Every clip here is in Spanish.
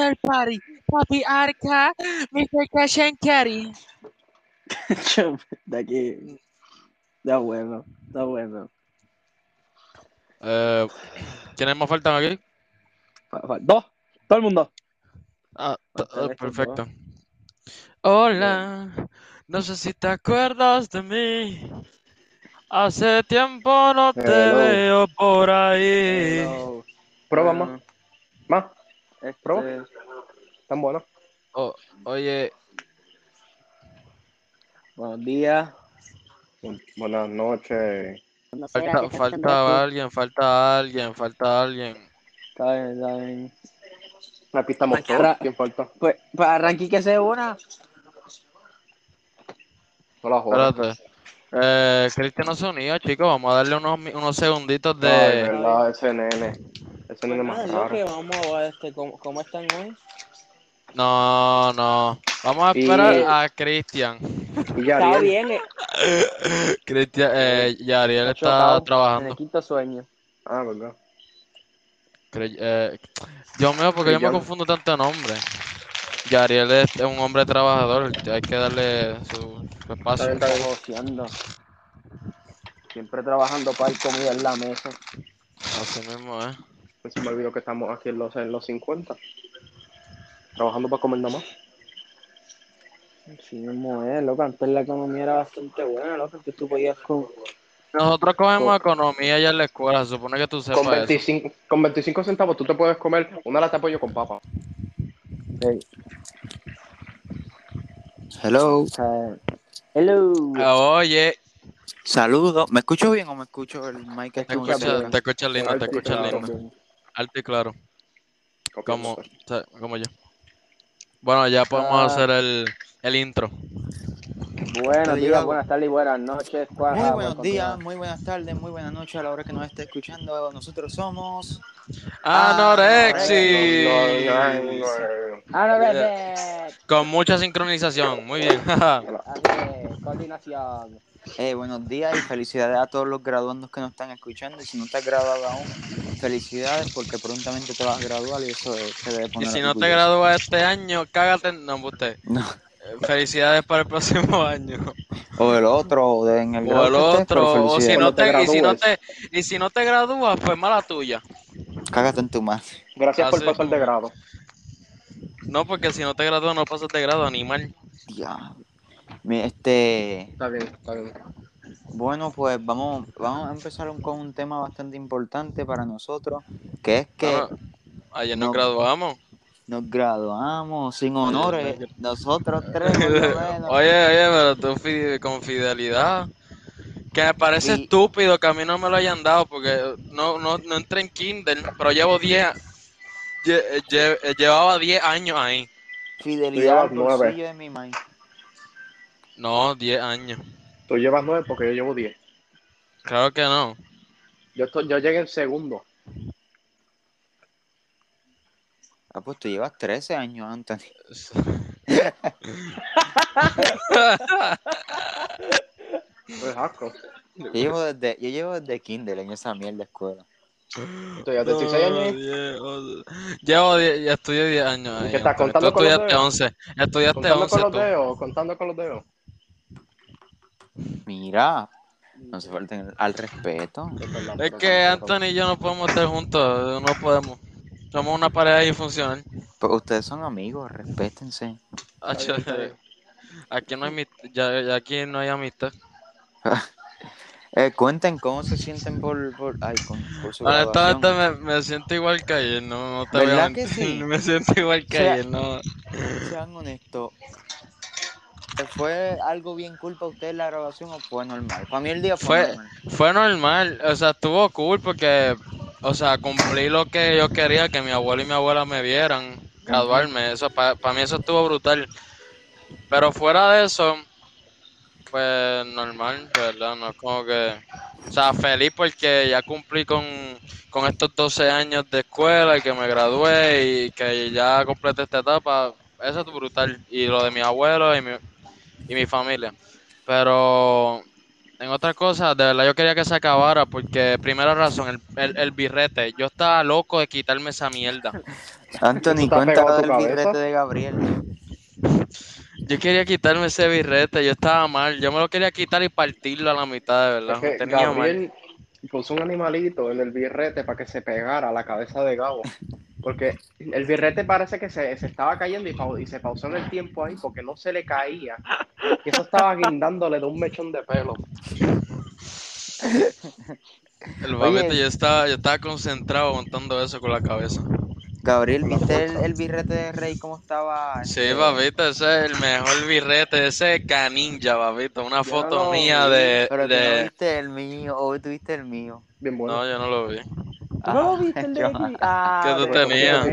el party, papi arca, Mr. Cash and Carry. de aquí. Da bueno, da bueno. Eh, ¿Quiénes más faltan aquí? Fa- fa- Dos, todo el mundo. Ah, ah, perfecto. Hola, no sé si te acuerdas de mí. Hace tiempo no te Hello. veo por ahí. Hello. Prueba más. Más. Este, Prueba. Tan bueno. O- oye, Buenos días. Buenas noches. falta, falta alguien, falta alguien, falta alguien. Está bien, está bien. Aquí estamos Ay, todos. ¿Quién falta? Pues, para Ranky que se una. Hola, joder. Espérate. Eh, Cristian no se unía, chicos. Vamos a darle unos, unos segunditos Ay, de. verdad, ese nene. Ah, más lo que vamos a ver, este, ¿cómo, ¿cómo están hoy? No, no. Vamos a Y- esperar a Cristian. Y ya, Está bien, eh, Cristian, eh, Yariel está está chocado, En trabajando. el quinto sueño. Ah, verdad. Cre- eh, Dios mío, porque yo me confundo tanto nombre. Yariel es un hombre trabajador, hay que darle su, su espacio. Está bien, está bien. Negociando. Siempre trabajando para el comida en la mesa. Así mismo, ¿eh? Se me olvidó que estamos aquí en los, en los 50. Trabajando para comer nada más. Sí, mismo es, loco. Antes la economía era bastante buena, loco. Antes tú podías con... Nosotros cogemos Con- economía ya en la escuela, se supone que tú Con sepas eso. 25, con 25 centavos tú te puedes comer una lata de pollo con papa. Hey, Hello, sea, hello. Ah, Oye, saludos. ¿Me escucho bien o me escucho el mic te escuchas cerca? te escuchas lindo, te escuchas lindo. Alto y claro, como, como yo. Bueno, ya podemos Ah. hacer el, el intro. Buenos días, buenas tardes y buenas noches. ¿Cuál- Muy buenos bueno, días, muy buenas tardes, muy buenas noches a la hora que nos esté escuchando. Nosotros somos. Anorexis. No, no, no, no. Ah, no, Red Con mucha sincronización, muy bien. Así, coordinación. Eh, buenos días y felicidades a todos los graduandos que nos están escuchando. Y si no te has graduado aún, felicidades porque prontamente te vas a graduar y eso te debe y poner si no te gradúas este año, cágate. en- No, usted. No. Felicidades para el próximo año. O el otro, o de- en el O el otro. O si no te te, y si no te, y si no te gradúas, pues mala tuya. Cágate en tu madre. Gracias por pasar de grado. No, porque si no te gradúas, no pasas de grado, animal. Diablo. Mi- Este, Está bien, está bien. bueno, pues vamos, vamos a empezar un- con un tema bastante importante para nosotros, que es que Ah, Ayer nos no. graduamos. nos graduamos sin honores, no. nosotros tres menos. Oye, oye, pero tú con fidelidad. Que me parece Y- estúpido que a mí no me lo hayan dado porque no, no, no entré en Kindle, pero llevo 10. lle- lle- llevaba 10 años ahí. Fidelidad al bolsillo de mi maíz. No, 10 años. Tú llevas nueve porque yo llevo 10. Claro que no. Yo, estoy, yo llegué en segundo. Ah, pues tú llevas 13 años, Anthony. Es asco. Yo llevo desde, yo llevo desde Kindle en esa mierda de escuela. Tú ya 16 años. once. Llevo 10, ya estudié 10 años ahí. ¿Qué estás, Antonio. contando Tú con los estudiaste dedos? 11. Estudiaste Contando 11 con los dedos, contando con los dedos. Mira, no se falten al respeto. Es que Anthony y yo no podemos estar juntos, no podemos. Somos una pareja disfuncional. Pues ustedes son amigos, respétense. Aquí no hay ya, aquí no hay amistad. Eh, cuenten cómo se sienten por, por, ay, con- por su Honestamente me, me siento igual que ayer, no, no te ¿Verdad que sí? Me siento igual que O sea, ayer, no. Sean honestos. ¿Fue algo bien cool para ustedes la grabación o fue normal? Para mí el día fue, Fue- normal. Fue normal, o sea, estuvo cool porque, o sea, cumplí lo que yo quería, que mi abuelo y mi abuela me vieran, graduarme, eso para mí eso estuvo brutal. Pero fuera de eso, pues normal, ¿verdad? No es como que, o sea, feliz porque ya cumplí con, con estos 12 años de escuela y que me gradué y que ya completé esta etapa, eso es brutal. Y lo de mi abuelo y mi, y mi familia. Pero en otras cosas, de verdad yo quería que se acabara porque, primera razón, el, el, el birrete, yo estaba loco de quitarme esa mierda. Anthony, cuéntalo del cabeza. birrete de Gabriel. Yo quería quitarme ese birrete, yo estaba mal. Yo me lo quería quitar y partirlo a la mitad, de verdad. Es que tenía mal. Gabriel puso un animalito en el birrete para que se pegara a la cabeza de Gabo. Porque el birrete parece que se, se estaba cayendo y, y se pausó en el tiempo ahí porque no se le caía. Y eso estaba guindándole de un mechón de pelo. El babito, yo estaba, yo estaba concentrado aguantando eso con la cabeza. Gabriel, ¿viste el, el birrete de Rey cómo estaba? Sí, este, babito, ese es el mejor birrete, ese es caninja, babito. Una Yo foto no mía vi, de... Pero tú no viste el mío, o tuviste el mío. Bien bueno. No, yo no lo vi. ¿Tú no lo viste el de yo? Ah, ¿Qué tú tenías?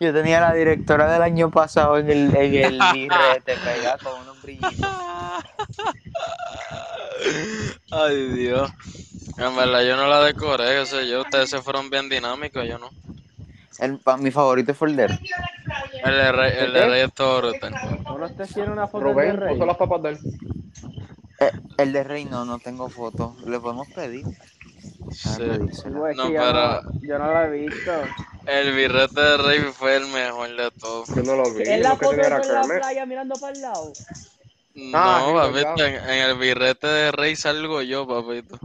yo tenía la directora del año pasado en el, en el birrete pegada con unos brillitos. Ay, Dios. En verdad, yo no la decoré, qué sé yo. Ustedes se fueron bien dinámicos, yo no. El, pa- mi favorito fue el de El de Rey, el de. Rey es todo brutal. ¿No te hicieron una foto de Rubén Rey? puso las papas de él. eh, el de Rey no, no tengo foto. Le podemos pedir. Sí. A pedírsela. Güey, es No, yo pero- no, yo no lo he visto. El birrete de Rey fue el mejor de todos. Yo no lo vi. ¿Es la foto era en la Kermit. playa mirando para el lado? Ah, No, sí, papito, en, en el birrete de Rey salgo yo, papito.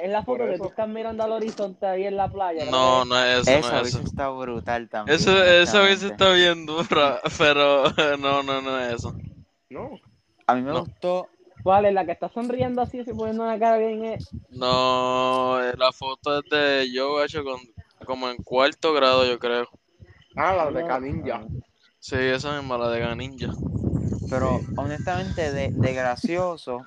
Es la foto que tú estás mirando al horizonte ahí en la playa. No, no es eso, Esa no es hubiese eso. estado brutal también. Eso, esa honestamente. estado bien dura, pero no, no, no es eso. No. A mí me No. gustó. ¿Cuál es la que está sonriendo así, así poniendo una cara bien? eh? No, eh, la foto es de yo hecho con, como en cuarto grado, yo creo. Ah, la de. Caninja. Sí, esa misma, la de Ganinja. Pero honestamente, de, de gracioso,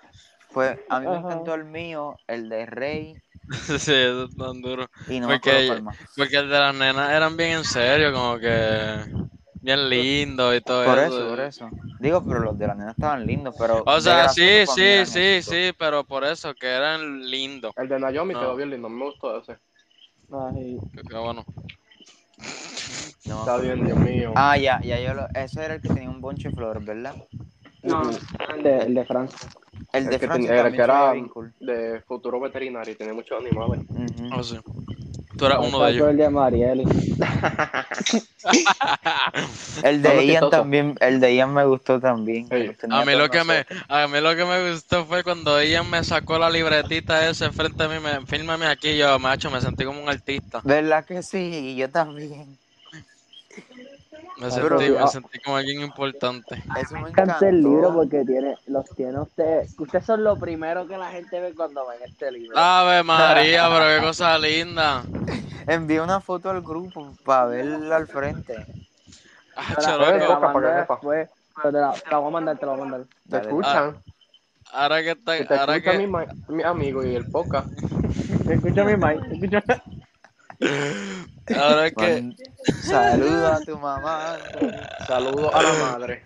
pues a mí me encantó el mío, el de Rey, sí, eso es tan duro. y no me Porque- más. Porque el de las nenas eran bien en serio, como que bien lindo y todo Por eso. eso, por eso. Digo, pero los de la nena estaban lindos, pero. O sea, sí, sí, sí, sí, pero por eso, que eran lindos. El de Naomi No. quedó bien lindo. Me gustó ese. Ay, Que- que bueno. No Está bien, Dios mío. Ah, ya, ya, yo lo. Ese era el que tenía un bonche de flores, ¿verdad? no, el de, el de Francia. El de que, Francia tenía- el que era cool. de futuro veterinario y tenía muchos animales. Ujú. Oh, sí. Tú eras uno de ellos. El de Marieli. El de Ian también, el de Ian me gustó también. A mí lo que me, a mí lo que me gustó fue cuando ella me sacó la libretita ese frente a mí, me, fírmame aquí, yo, macho, me sentí como un artista. ¿Verdad que sí? Yo también. Me Pero- sentí, me ah. sentí como alguien importante. Eso me encanta el libro porque tiene, los tiene usted. Ustedes son lo primero que la gente ve cuando ven este libro. Ave María, pero qué cosa linda. Envié una foto al grupo para verla al frente. Ah, Te la- chaloco. te la Loca, para mando que sepa. después, pero te la, te la voy a mandar, te la voy a mandar. ¿Te escuchan? Ahora que está, Si te ahora escucha que, mi, mi amigo y el podcast. ¿Te escucha mi mic? ¿Te escucha? Ahora que, Saluda a tu mamá. Saludos a la madre.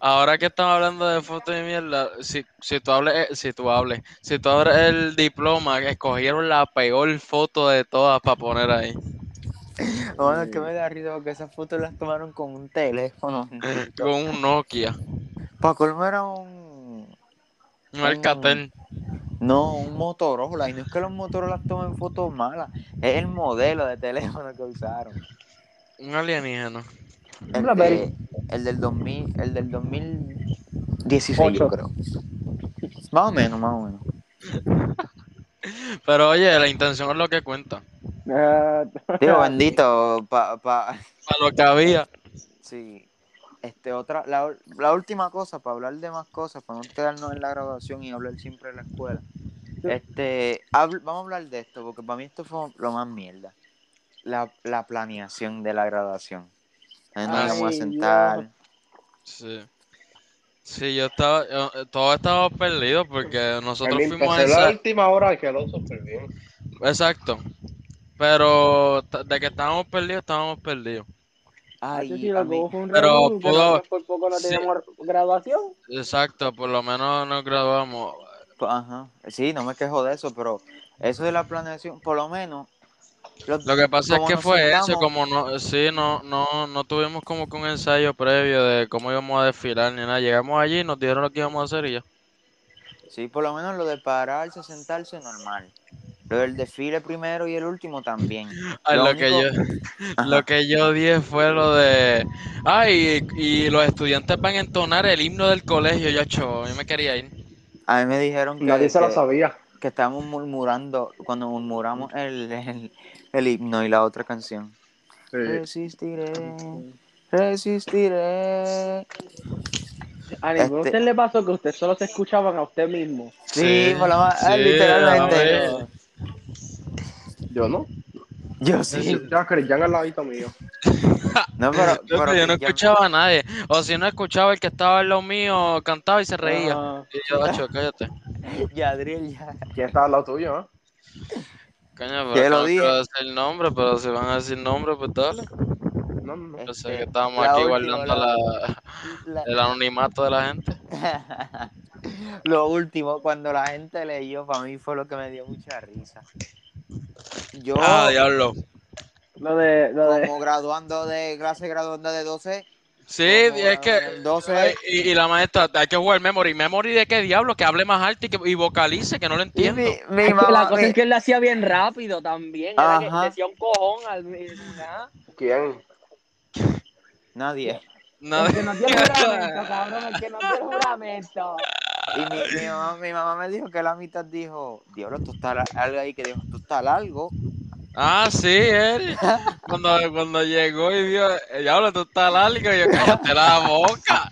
ahora que estamos hablando de fotos de mierda, si, si tú hables, eh, si tú hables, si tú abres el diploma, escogieron la peor foto de todas para poner ahí. Bueno, es que me da risa porque esas fotos las tomaron con un teléfono. Con un Nokia, Para colmo era un. un Alcatel. No, un Motorola. Y no es que los Motorola tomen fotos malas. Es el modelo de teléfono que usaron. Un alienígena. El, de- el del 2000, el del 2016, yo Ocho. creo. Más o menos, más o menos. Pero oye, la intención es lo que cuenta. Eh, Digo, bendito, pa, pa, Para lo que había. sí. Este, otra, la, la última cosa, para hablar de más cosas, para no quedarnos en la graduación y hablar siempre de la escuela. Este, vamos a hablar de esto, porque para mí esto fue lo más mierda. La, la planeación de la graduación. Ahí nos Ay, íbamos a Dios. sentar. Sí. Sí, yo estaba, yo- todos estábamos perdidos porque nosotros El fuimos a empecé la esa... última hora quedó súper bien. Exacto. Pero de que estábamos perdidos, estábamos perdidos. Ay, lo un Pero pudo- por poco no sí. teníamos graduación. Exacto, por lo menos nos graduamos. Pues, Ajá. Sí, no me quejo de eso, pero eso de la planeación, por lo menos. lo- Lo que pasa es que fue eso, como no, sí, no, no, no tuvimos como que un ensayo previo de cómo íbamos a desfilar ni nada. Llegamos allí, nos dijeron lo que íbamos a hacer y ya. Sí, por lo menos lo de pararse, sentarse, normal. Lo del desfile primero y el último también. Ay, Lo lo, que yo, Ajá. lo que yo dije fue lo de. Ay, y, los estudiantes van a entonar el himno del colegio. Yo, yo me quería ir. A mí me dijeron que, Nadie se lo sabía. que estábamos murmurando cuando murmuramos el, el, el himno y la otra canción. Sí. Resistiré, resistiré. A ninguno de Este- ustedes le pasó que ustedes solo se escuchaban a usted mismo. Sí, por más, sí, ah, literalmente. Yo no. Yo sí. Ya, Cristian al ladito mío. No, pero, Yo, pero yo no escuchaba a nadie. O si no escuchaba el que estaba en lo mío, cantaba y se reía. Ah, Y yo, cállate. Ya, Adriel, ya. ¿Quién estaba al lado tuyo, eh? Coño, Ya pero lo no dije. quiero decir nombre, pero si van a decir nombre, pues dale. No, no, no. Yo sé que estábamos la aquí última, guardando la- la- La- el anonimato de la gente. Lo último, cuando la gente leyó, para mí fue lo que me dio mucha risa. Yo, Ah, diablo. lo de, lo de, como graduando de clase graduando de 12, Sí, es que. el 12. ay, Y, y la maestra, hay que jugar memory. ¿Memory de qué diablo? Que hable más alto y, que, y vocalice, que no lo entiendo. mi, mi Es que mamá, la cosa mi- es que él lo hacía bien rápido también. Era que decía un cojón al ¿ah? ¿Quién? nadie. Nada. El que no tiene juramento, cabrón, el que no tiene juramento. Y mi, mi mamá, mi mamá me dijo que la mitad dijo, diablo, tú estás algo ahí que dijo, tú estás largo. Ah, sí, él. Cuando, cuando llegó y vio, eh, diablo, tú estás largo, y yo, cállate la boca.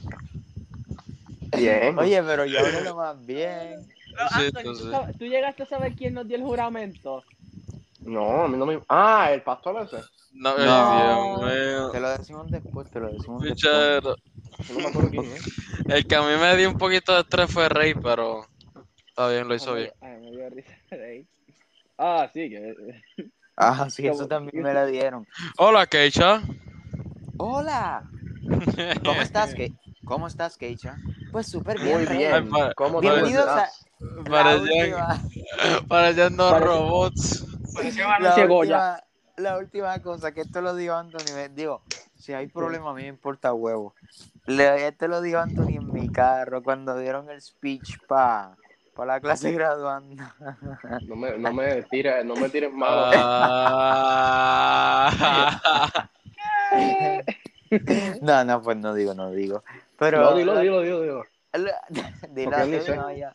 Bien. Oye, pero yo hablé lo más bien. Sí, Anthony, tú ¿tú, sí. sabes- tú llegaste a saber quién nos dio el juramento? No, a mí no me. Ah, el pastor ese. No, No. Dios mío. Te lo decimos después, te lo decimos después. Pichero. No me acuerdo quién es. El que a mí me dio un poquito de estrés fue Rey, pero está bien, lo hizo Ay, bien. Ay, me dio risa ahí. Ah, sí, que. Ah, sí, eso también me lo dieron. Hola, Keisha. Hola, ¿cómo estás, Ke ¿Cómo estás, Keisha? Pues súper bien, Muy Rey. bien. pa- ¿Cómo te Bienvenidos a la Parecían, parecían dos Parece- robots. la, última, la última cosa, que esto lo dijo Anthony, me digo, si hay problema a mí me importa huevo. Le, este lo dijo Anthony en mi carro cuando dieron el speech para pa la clase graduando. No me, no me tires, no me tires malo. Ah. no, no, pues no digo, no digo. Pero no, dilo, dilo, dilo, dilo. Dilo, no, ya.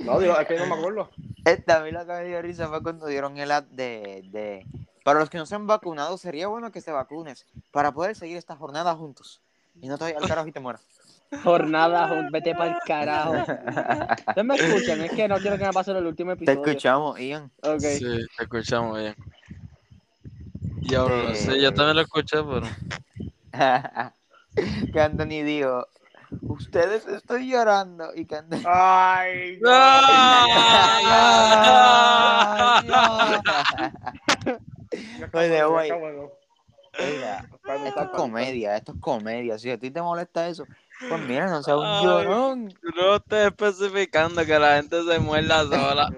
No, dilo, es que no me acuerdo. Esta, a mí lo que me dio risa fue cuando dieron el ad de, de... Para los que no se han vacunado, sería bueno que te vacunes para poder seguir esta jornada juntos. Y no te vayas al carajo y te mueras. Jornada, vete para el carajo. ¿Ustedes me escuchan? Es que no quiero que me pase el último Te episodio. escuchamos, Ian. Ok. Sí, te escuchamos bien. Diablo, Eh, sí, yo también lo escuché, pero. que Anthony dijo, ustedes estoy llorando. Y que Anthony... Ay, Oye, güey. Bueno, Oiga, esto es comedia, esto es comedia. Si a ti te molesta eso, pues mira, no seas un Ay. llorón. Tú no estés especificando que la gente se muerda sola.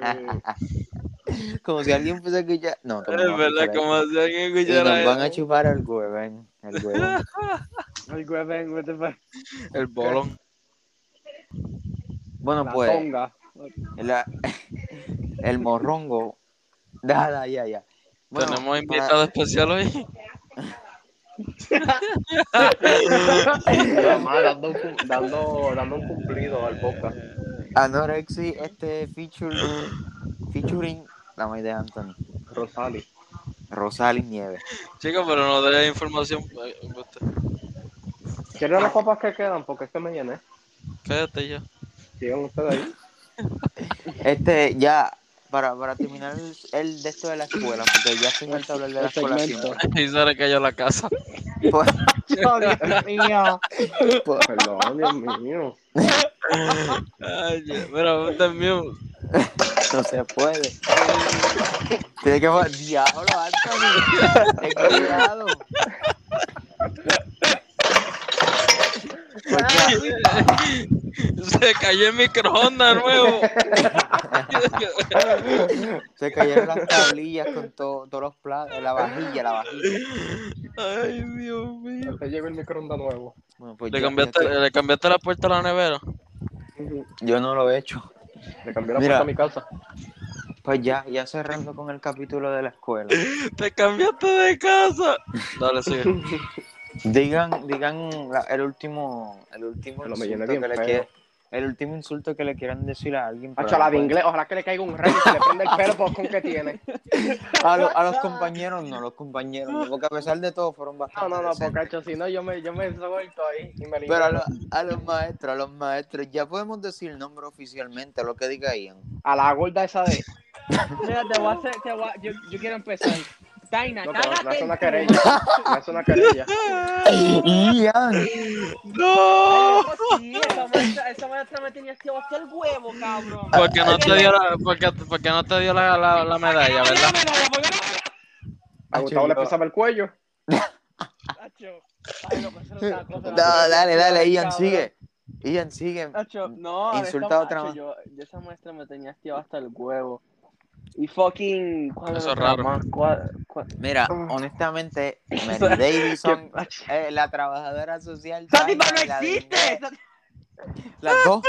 Como si alguien fuese a escuchar. No, Es verdad, escuchar como si alguien. Y escuchara nos van a chupar el huevón. El huevón. El bolón. Bueno, la pues, tonga. la- el morrongo. Dale, ya, ya. Bueno, Tenemos para- invitado especial hoy. Dando, dando, dando un cumplido al podcast. Anorexi, este feature, featuring la maíz de Anthony. Rosali. Rosali Nieves. Chicos, pero no dé información. Usted. ¿Quieren las papas que quedan? Porque este me llené. Cállate ya. Sigan ustedes ahí. Este, ya, para, para terminar el, el de esto de la escuela, porque ya estoy harto de hablar de la El escuela siempre. Y se le cayó la casa. Pues, Dios mío. pues, Perdón, Dios mío. Ay, es mío. no se puede. Tiene que poner, diablo, Anthony. Ten cuidado. Pues ya, Se cayó el microondas nuevo. se cayeron las tablillas con to- todos los platos, la vajilla, la vajilla. Ay, Dios mío. Te llegó el microondas nuevo. Bueno, pues ¿Le cambiaste, estoy- ¿Le cambiaste la puerta a la nevera? Yo no lo he hecho. Le cambié la Mira. puerta a mi casa. Pues ya, ya cerrando con el capítulo de la escuela. Te cambiaste de casa. Dale, sigue. Digan, digan la- el último, el último Pero insulto que le quiere- el último insulto que le quieran decir a alguien. Hacho, la no de pueden- inglés, ojalá que le caiga un rey y se le prenda el pelo por con que tiene. A, lo- a los compañeros no, los compañeros no, porque a pesar de todo fueron No, bastante no, no, decentes. porque hacho, si no, yo me, yo me suelto ahí y me Pero a, lo- a los maestros, a los maestros, ya podemos decir el nombre oficialmente, lo que diga Ian. A la gorda esa de. Mira, te voy a hacer, te voy a- yo, yo quiero empezar. Taina, No, cágate una querella. Es una querella. Ian, ¡No! Esa maestra, me tenía que hasta el huevo, cabrón. Porque no te dio la, porque, porque no te dio la, la, la medalla, ¿verdad? A Gustavo le pisaba el cuello. No, pues dale, dale, Ian, sigue. Ian, sigue. No, Insulta esa- a otra más. Yo, yo esa maestra me tenía estirado hasta el huevo. Y fucking. ¿cuál Eso es raro. más? ¿Cuál- cuál? Mira, Ah. honestamente, Mary Davidson, eh, la trabajadora social. ¡Esa tipa Taina, no existe! Las dos.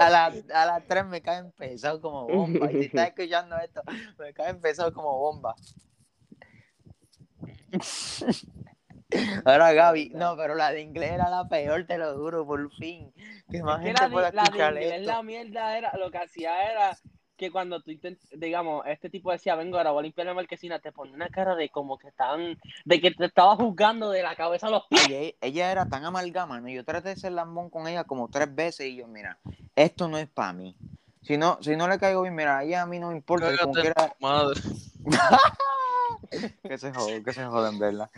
A las a las tres me caen pesados como bomba. Y si estás escuchando esto, me caen pesados como bomba. Ahora Gaby, no, pero la de inglés era la peor, te lo juro, por fin. Que más Es que gente la, pueda de, la de escuchar inglés, esto. la mierda era, lo que hacía era que cuando tú digamos, este tipo decía, vengo ahora voy a limpiar la marquesina, te ponía una cara de como que tan, de que te estaba juzgando de la cabeza a los pies. Ella, ella era tan amalgama, ¿no? Yo traté de ser lambón con ella como tres veces y yo, mira, esto no es para mí. Si no, si no le caigo bien, mira, ella a mí no me importa. como quiera, madre. que se jodan, que se jodan, ¿verdad?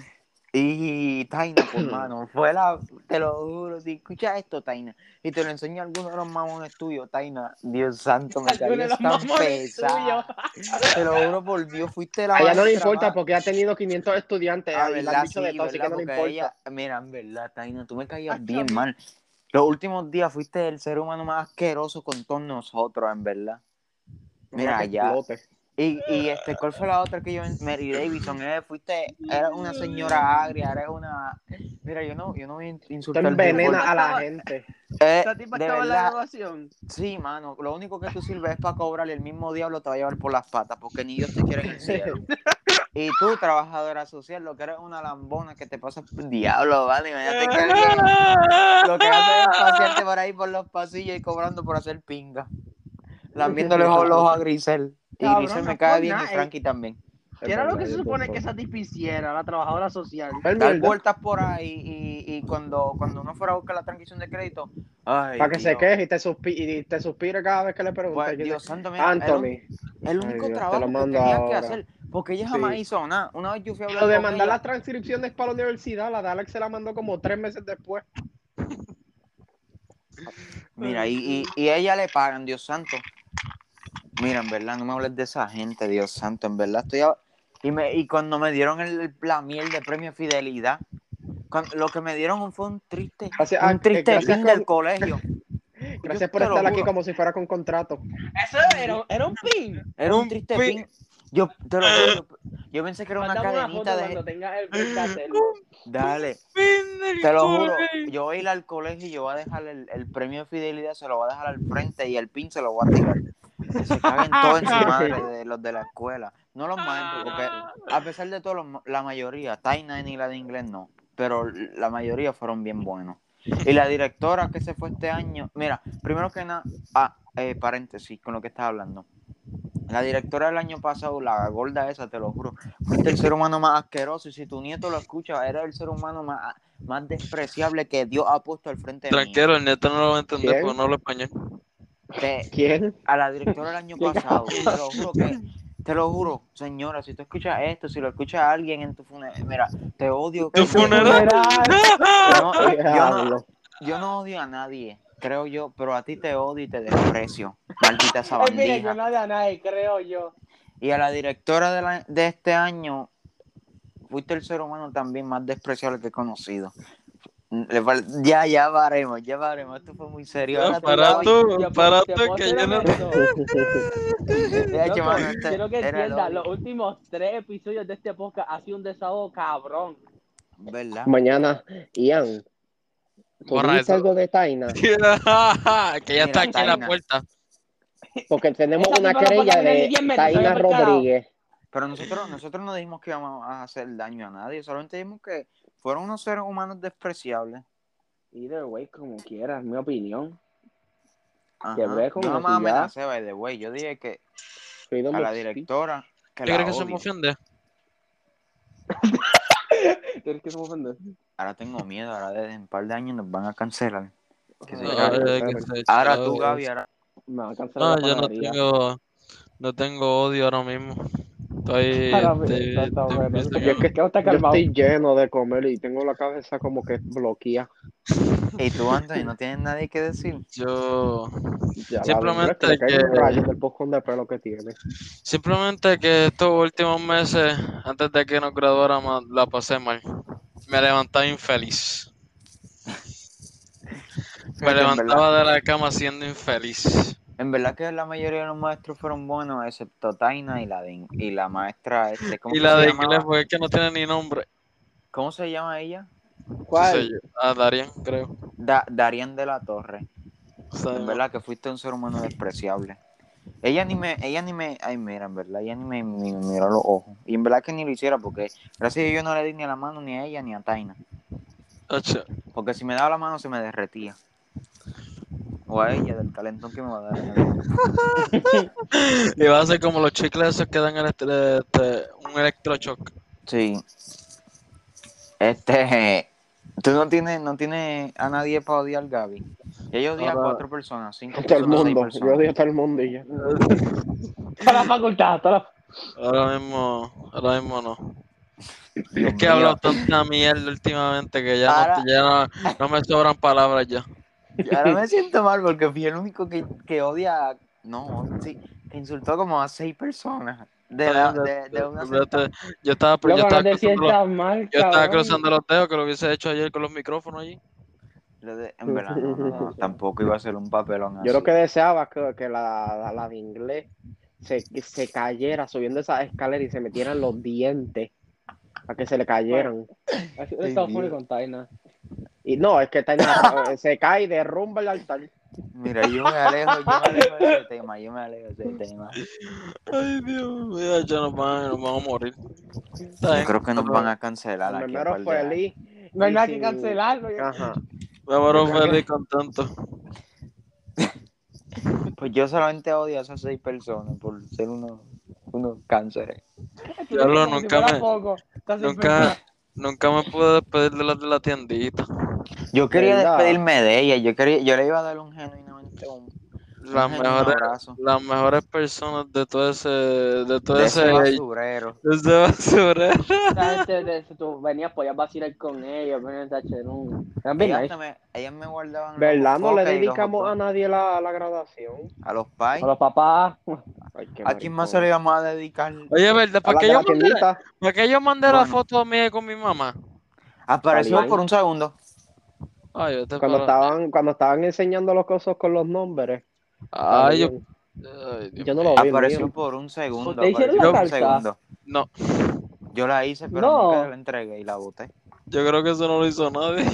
Y Taina, por mano, fue la, te lo juro, si escuchas esto, Taina, y te lo enseño a alguno de los mamones tuyos, Taina, Dios santo, me los tan pesada. Te lo juro por Dios, fuiste la A ella no le importa más- porque ha tenido 500 estudiantes. Ah, le verdad, han dicho sí, de todo, así verdad, que no le porque importa. ella, mira, en verdad, Taina, tú me caías bien mal. Los últimos días fuiste el ser humano más asqueroso con todos nosotros, en verdad. Mira, ya. explote. Y, y este, ¿cuál fue la otra que yo Mary Davidson, eh, fuiste, eras una señora agria, eres una mira yo no, yo no voy a insultar a la gente. Eh, Esa tipa de estaba en la verdad, graduación. sí, mano, lo único que tú sirves es para cobrar y el mismo diablo te va a llevar por las patas, porque ni Dios te quiere en el cielo. Y tú, trabajadora social, lo que eres una lambona que te pasa por diablo, vale, imagínate que alguien lo que hace es pasearte por ahí por los pasillos y cobrando por hacer pinga. Lambiéndole los ojos a Grisel. Y Grisel me cae bien y nada, eh. Frankie también. ¿Qué era lo que se supone que esa tipa hiciera, la trabajadora social? Dar verdad. vueltas por ahí y, y cuando, cuando uno fuera a buscar la transcripción de crédito, ay, Para que se queje y te, suspi- y te suspire cada vez que le pregunte. Pues, Dios santo, mira, Anthony. el único Ay, Dios, te trabajo que tenía que hacer, porque ella jamás Sí. hizo nada. Una vez yo fui a hablar Lo de con mandar ella, las transcripciones para la universidad, la de Alex se la mandó como tres meses después. mira, y, y, y a ella le pagan, Dios santo. Mira, en verdad, no me hables de esa gente, Dios santo, en verdad estoy... a- Y, me, y cuando me dieron el, la miel de premio Fidelidad, cuando- lo que me dieron fue un triste, Gracias, ah, un triste eh, fin con- del colegio. Gracias Yo por estar aquí como si fuera con contrato. Eso era, era un pin. Era un Un triste pi- pin. Yo te lo juro, yo pensé que era una cadenita de... cuando tengas el. Dale, te lo juro, yo voy a ir al colegio y yo voy a dejar el, el premio de fidelidad, se lo voy a dejar al frente y el pin se lo voy a tirar. Que se caguen todos en su madre de los de la escuela. No los maestros, porque a pesar de todo, los- la mayoría, Taina ni la de inglés no, pero la mayoría fueron bien buenos. Y la directora que se fue este año, mira, primero que nada, ah, eh, paréntesis con lo que estás hablando. La directora del año pasado, la gorda esa, te lo juro, fuiste el ser humano más asqueroso. Y si tu nieto lo escucha, era el ser humano más, más despreciable que Dios ha puesto al frente de mí. Tranquilo, el neto no lo va a entender porque no habla español. Te- ¿Quién? a la directora del año pasado, te lo juro que, te lo juro, señora, si tú escuchas esto, si lo escucha alguien en tu funeral, mira, te odio. ¿Tu funeral? Yo no, yo no, yo no odio a nadie, creo yo, pero a ti te odio y te desprecio, maldita Ay, mira, yo no de a nadie, creo yo. Y a la directora de, la- de este año, fuiste el ser humano también más despreciable que he conocido. Ya, ya paremos, ya paremos. Esto fue muy serio. Ahora Ya, para tú, Ya, para tú, puedo que ser yo no... honesto. Ya, Loco, mano, este quiero que entiendas, los últimos tres episodios de este podcast ha sido un desahogo cabrón. ¿Verdad? Mañana, Ian. ¿Tú Borra eso. algo de Taina? que ya está aquí en la puerta. Porque tenemos una querella de 10 metros, Taina. Rodríguez. Pero nosotros, nosotros no dijimos que íbamos a hacer daño a nadie, solamente dijimos que fueron unos seres humanos despreciables. Either way, como quieras, mi opinión. Que ve con Yo no me amenacé, by the way. Yo dije que Freedom a la directora que ¿Qué la crees que se me ofende? ¿Tienes que se me ofender? Ahora tengo miedo, ahora de en un par de años nos van a cancelar. Que que se Ahora chave. tú, Gaby, ahora Me va a cancelar No, la yo no tengo, no tengo odio ahora mismo. Estoy, Ahora, estoy- está- está estoy- bueno. estoy- Yo es que ¿Qué está yo estoy lleno de comer y tengo la cabeza como que bloqueada. y tú, Anthony, no tienes nadie que decir. yo Ya, Simplemente es que le cae un que- rayo del pocón de pelo que tiene. simplemente que estos últimos meses, antes de que nos graduáramos, la pasé mal. Me levantaba infeliz. Me levantaba de la cama siendo infeliz. En verdad que la mayoría de los maestros fueron buenos, excepto Taina y la de, y la maestra este, ¿cómo Y que la se de llamaba? inglés, porque es que no tiene ni nombre. ¿Cómo se llama ella? ¿Cuál? Sí. Ah, Darian, creo. Da, Darian de la Torre. O sea, En verdad que fuiste un ser humano despreciable. Ella ni me, ella ni me, ay mira, en verdad, ella ni me, ni me miró a los ojos. Y en verdad que ni lo hiciera porque gracias a Dios yo no le di ni a la mano ni a ella ni a Taina. ocho. Porque si me daba la mano se me derretía. O a ella, del calentón que me va a dar. el. Y va a ser como los chicles esos que dan electri- este, un electroshock. Sí. Este, tú no tienes, no tienes a nadie para odiar, Gaby. Ya yo odié a cuatro personas, cinco Todo el personas, mundo. Yo personas. odio a todo el mundo y ya. Toda la facultad, toda la... Ahora mismo, ahora mismo no. Dios Es que he hablado tanta mierda últimamente que ya, Ahora- no, ya no, no me sobran palabras ya. Y ahora me siento mal porque fui el único que, que odia, no, sí, que insultó como a seis personas. De, la, de, de una sentada. Yo estaba, yo no estaba cruzando los, mal, yo estaba cruzando los dedos que lo hubiese hecho ayer con los micrófonos allí. Lo de- en verdad, no, no, tampoco iba a ser un papelón así. Yo lo que deseaba que, que la, la, la de inglés se, que se cayera subiendo esa escalera y se metieran los dientes para que se le cayeran. Estados Unidos con Taina. Y no, es que Taina se cae y derrumba el altar. Mira, yo me alejo, yo me alejo de ese tema, yo me alejo de ese tema. Ay, Dios mío, ya nos van, nos vamos a morir. Está Yo bien, creo que nos van a cancelar El aquí. años. feliz. No hay nada que cancelarlo. Ajá. Creo feliz contento. Pues yo solamente odio a esas seis personas por ser unos, unos cánceres. Ya lo, nunca me- Nunca. Nunca me pude despedir de las de la tiendita. Yo quería ¿Verdad? despedirme de ella, yo quería, yo le iba a dar un genuinamente un, Las mejores, abrazo. las mejores personas de todo ese, de todo De ese, ese basurero. de ese basurero. Gente de tú venías, podías vacilar con ellos, venías a un... Ellas, me, ellas me guardaban ¿Verdad? No le dedicamos a nadie la, la graduación. a los pais. A los papás. Ay, qué ¿A quién más se le íbamos a dedicar? Oye, ¿verdad? A ¿Para la qué yo mandé, tiendita. para qué yo mandé la foto mía con mi mamá? Apareció por un segundo. Ay, yo te Cuando paro- estaban, cuando estaban enseñando los cosas con los nombres. Ay, yo, ay, no lo vi. Apareció mío. por un segundo. ¿Ustedes hicieron apareció la por un carta? segundo. No, Yo la hice, pero No. nunca la entregué y la boté. yo creo que eso no lo hizo nadie.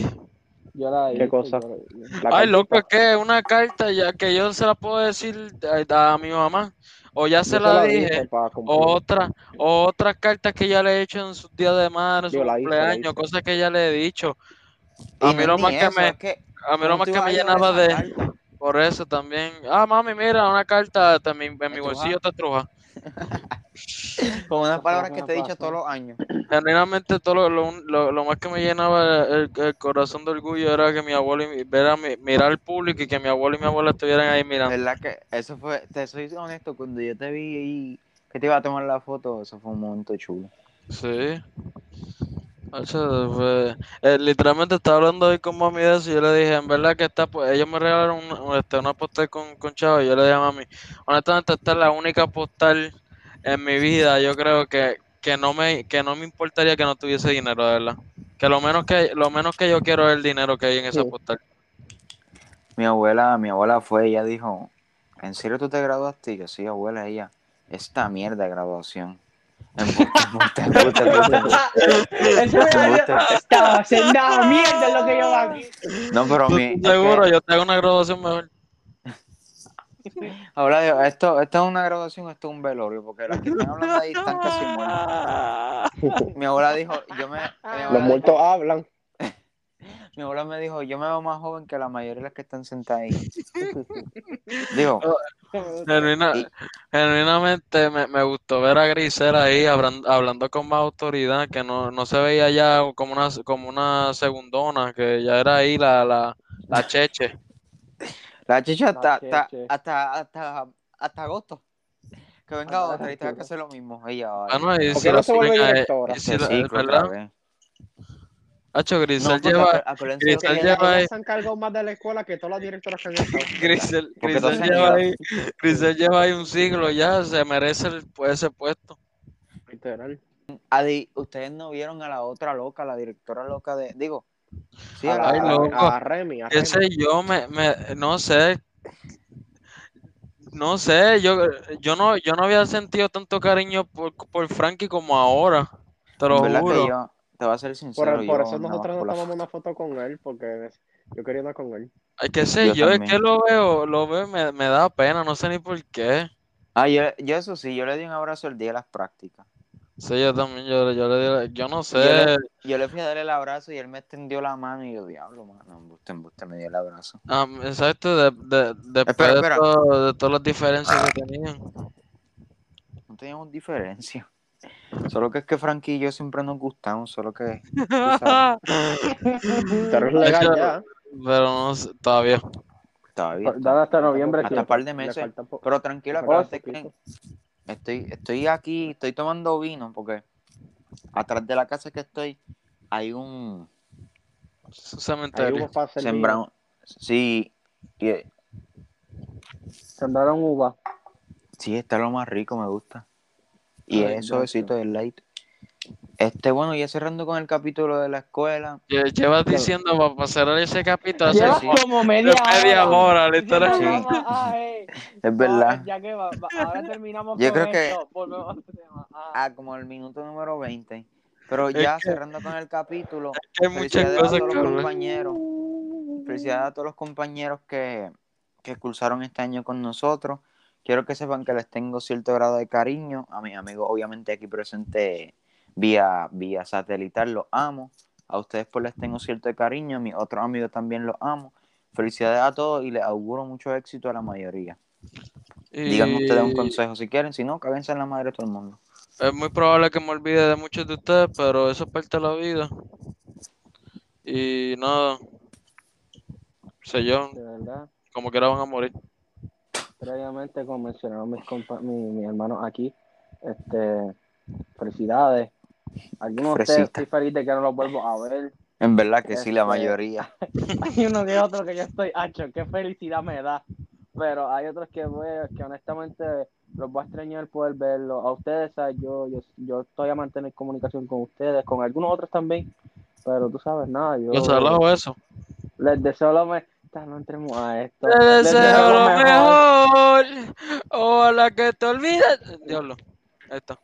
Yo la ¿Qué hice, cosa? la- La Ay, loco, es que una carta ya que yo se la puedo decir a, a mi mamá. O ya se Yo la dije cumplir. Otra, o otras cartas que ya le he hecho en sus días de madre, en su la la cumpleaños, hice. cosas que ya le he dicho. A mí no lo más que me, es que a mí lo ¿cómo más tú que me llenaba de, carta? por eso también. Ah, mami, mira, una carta en mi, en mi bolsillo está truja. Con una palabra que te he dicho todos los años. Genuinamente todo lo, lo, lo- lo más que me llenaba el, el corazón de orgullo era que mi abuelo y mi- ver a mi- mirar al público y que mi abuelo y mi abuela estuvieran ahí mirando. ¿Verdad que eso fue, te soy honesto, cuando yo te vi ahí que te iba a tomar la foto, eso fue un momento chulo. Sí. Eh, literalmente estaba hablando hoy con mami de eso y yo le dije, en verdad que está, pues, ellos me regalaron una, este, una postal con, con chavo y yo le dije a mami, honestamente esta es la única postal en mi vida, yo creo que, que no me, que no me importaría que no tuviese dinero, de verdad. Que lo menos que, lo menos que yo quiero es el dinero que hay en esa Sí. postal. Mi abuela, mi abuela fue, ella dijo, ¿en serio tú te graduaste? Y yo, sí, abuela, ella, esta mierda de graduación. Estaba haciendo mierda es lo que yo hago aquí. No, pero mi, Seguro, que yo te hago una graduación mejor. Ahora digo, esto, esto es una graduación, esto es un velorio, porque las que están hablando ahí están casi muertas. Mi abuela dijo, yo me, Los dijo- muertos hablan. Mi abuela me dijo, yo me veo más joven que la mayoría de las que están sentadas ahí. Digo, Genuina- Y- genuinamente me, me gustó ver a Grisel ahí hablan- hablando con más autoridad, que no, no se veía ya como una, como una segundona, que ya era ahí la, la, la cheche. la chicha hasta, La hasta, cheche. hasta, hasta, hasta agosto. Que venga Ah, otra y tenga que hacer lo mismo. Ella, Bueno, y ¿Por si no se vuelve directora? y si ciclo otra ¿verdad? Hacho, No, Grisel porque lleva, Grisel lleva ahí- se ha encargado más de la escuela que todas las directoras que han estado. Grisel, Grisel han lleva ahí, Grisel lleva ahí un siglo ya, se merece el- pues, ese puesto. Literal. Adi, ustedes no vieron a la otra loca, la directora loca de. Digo, sí, a la, Ay, a- loco. a Remy, a Remy. yo, me, me, no sé, no sé, yo, yo no, yo no había sentido tanto cariño por, por Frankie como ahora, te lo juro. que yo, te voy a ser Por, sincero. por yo eso nosotros la tomamos una foto con él, porque yo quería una con él. Ay, qué sé Yo yo, es que lo veo, lo veo, y me, me da pena, no sé ni por qué. Ah, yo, yo eso sí, yo le di un abrazo el día de las prácticas. Sí, yo también, yo, yo le yo no sé, Yo le, yo le fui a dar el abrazo y él me extendió la mano y yo, diablo, mano, embuste, embuste, me dio el abrazo. ah, exacto, de, de, después Espera, de, todo- de todas las diferencias que tenían. No teníamos diferencia. Solo que es que Frankie y yo siempre nos gustamos, solo que... Pero es legal ya. Pero no sé, todavía. todavía. Dale hasta noviembre. Hasta que- par de meses. po- Pero tranquilo, acuérdate que estoy, estoy aquí, estoy tomando vino porque atrás de la casa que estoy hay un un cementerio. sembrado. Sí, y- Sembraron uva. sí, está lo más rico, me gusta. Y Ay, es suavecito del light. Este, bueno, ya cerrando con el capítulo de la escuela. Lle- Llevas diciendo para pasar ese capítulo hace sí. como media, media hora. hora, literal. Sí. A- ah, eh. Es verdad. Ah, ya que va- va- ahora terminamos Yo con creo que- esto. A tema. Ah. Ah, como el minuto número 20. Pero Es ya que- cerrando con el capítulo, Hay muchas felicidades a cosas todos que los compañeros. Felicidades a todos los compañeros que, que cursaron este año con nosotros. Quiero que sepan que les tengo cierto grado de cariño. A mis amigos, obviamente, aquí presente vía, vía satelital, los amo. A ustedes, pues, les tengo cierto de cariño. A mis otros amigos también los amo. Felicidades a todos y les auguro mucho éxito a la mayoría. Digan ustedes un consejo si quieren, si no, cáguense en la madre de todo el mundo. Es muy probable que me olvide de muchos de ustedes, pero eso es parte de la vida. Y nada, sé yo, De verdad. como quiera van a morir. Previamente, como mencionaron mis, compa- mi- mis hermanos aquí, este, felicidades. Algunos de ustedes estoy feliz de que no los vuelvo a ver. En verdad que sí, la Este- mayoría. Hay uno que otro que yo estoy hacho, qué felicidad me da. Pero hay otros que, pues, que honestamente los voy a extrañar poder verlos. A ustedes, ¿sabes? Yo, yo, yo estoy a mantener comunicación con ustedes, con algunos otros también. Pero tú sabes, nada, yo Los hablado eso. les deseo lo mejor. No entremos a esto. Te deseo lo mejor. Ojalá que te olvides. Diablo. Está.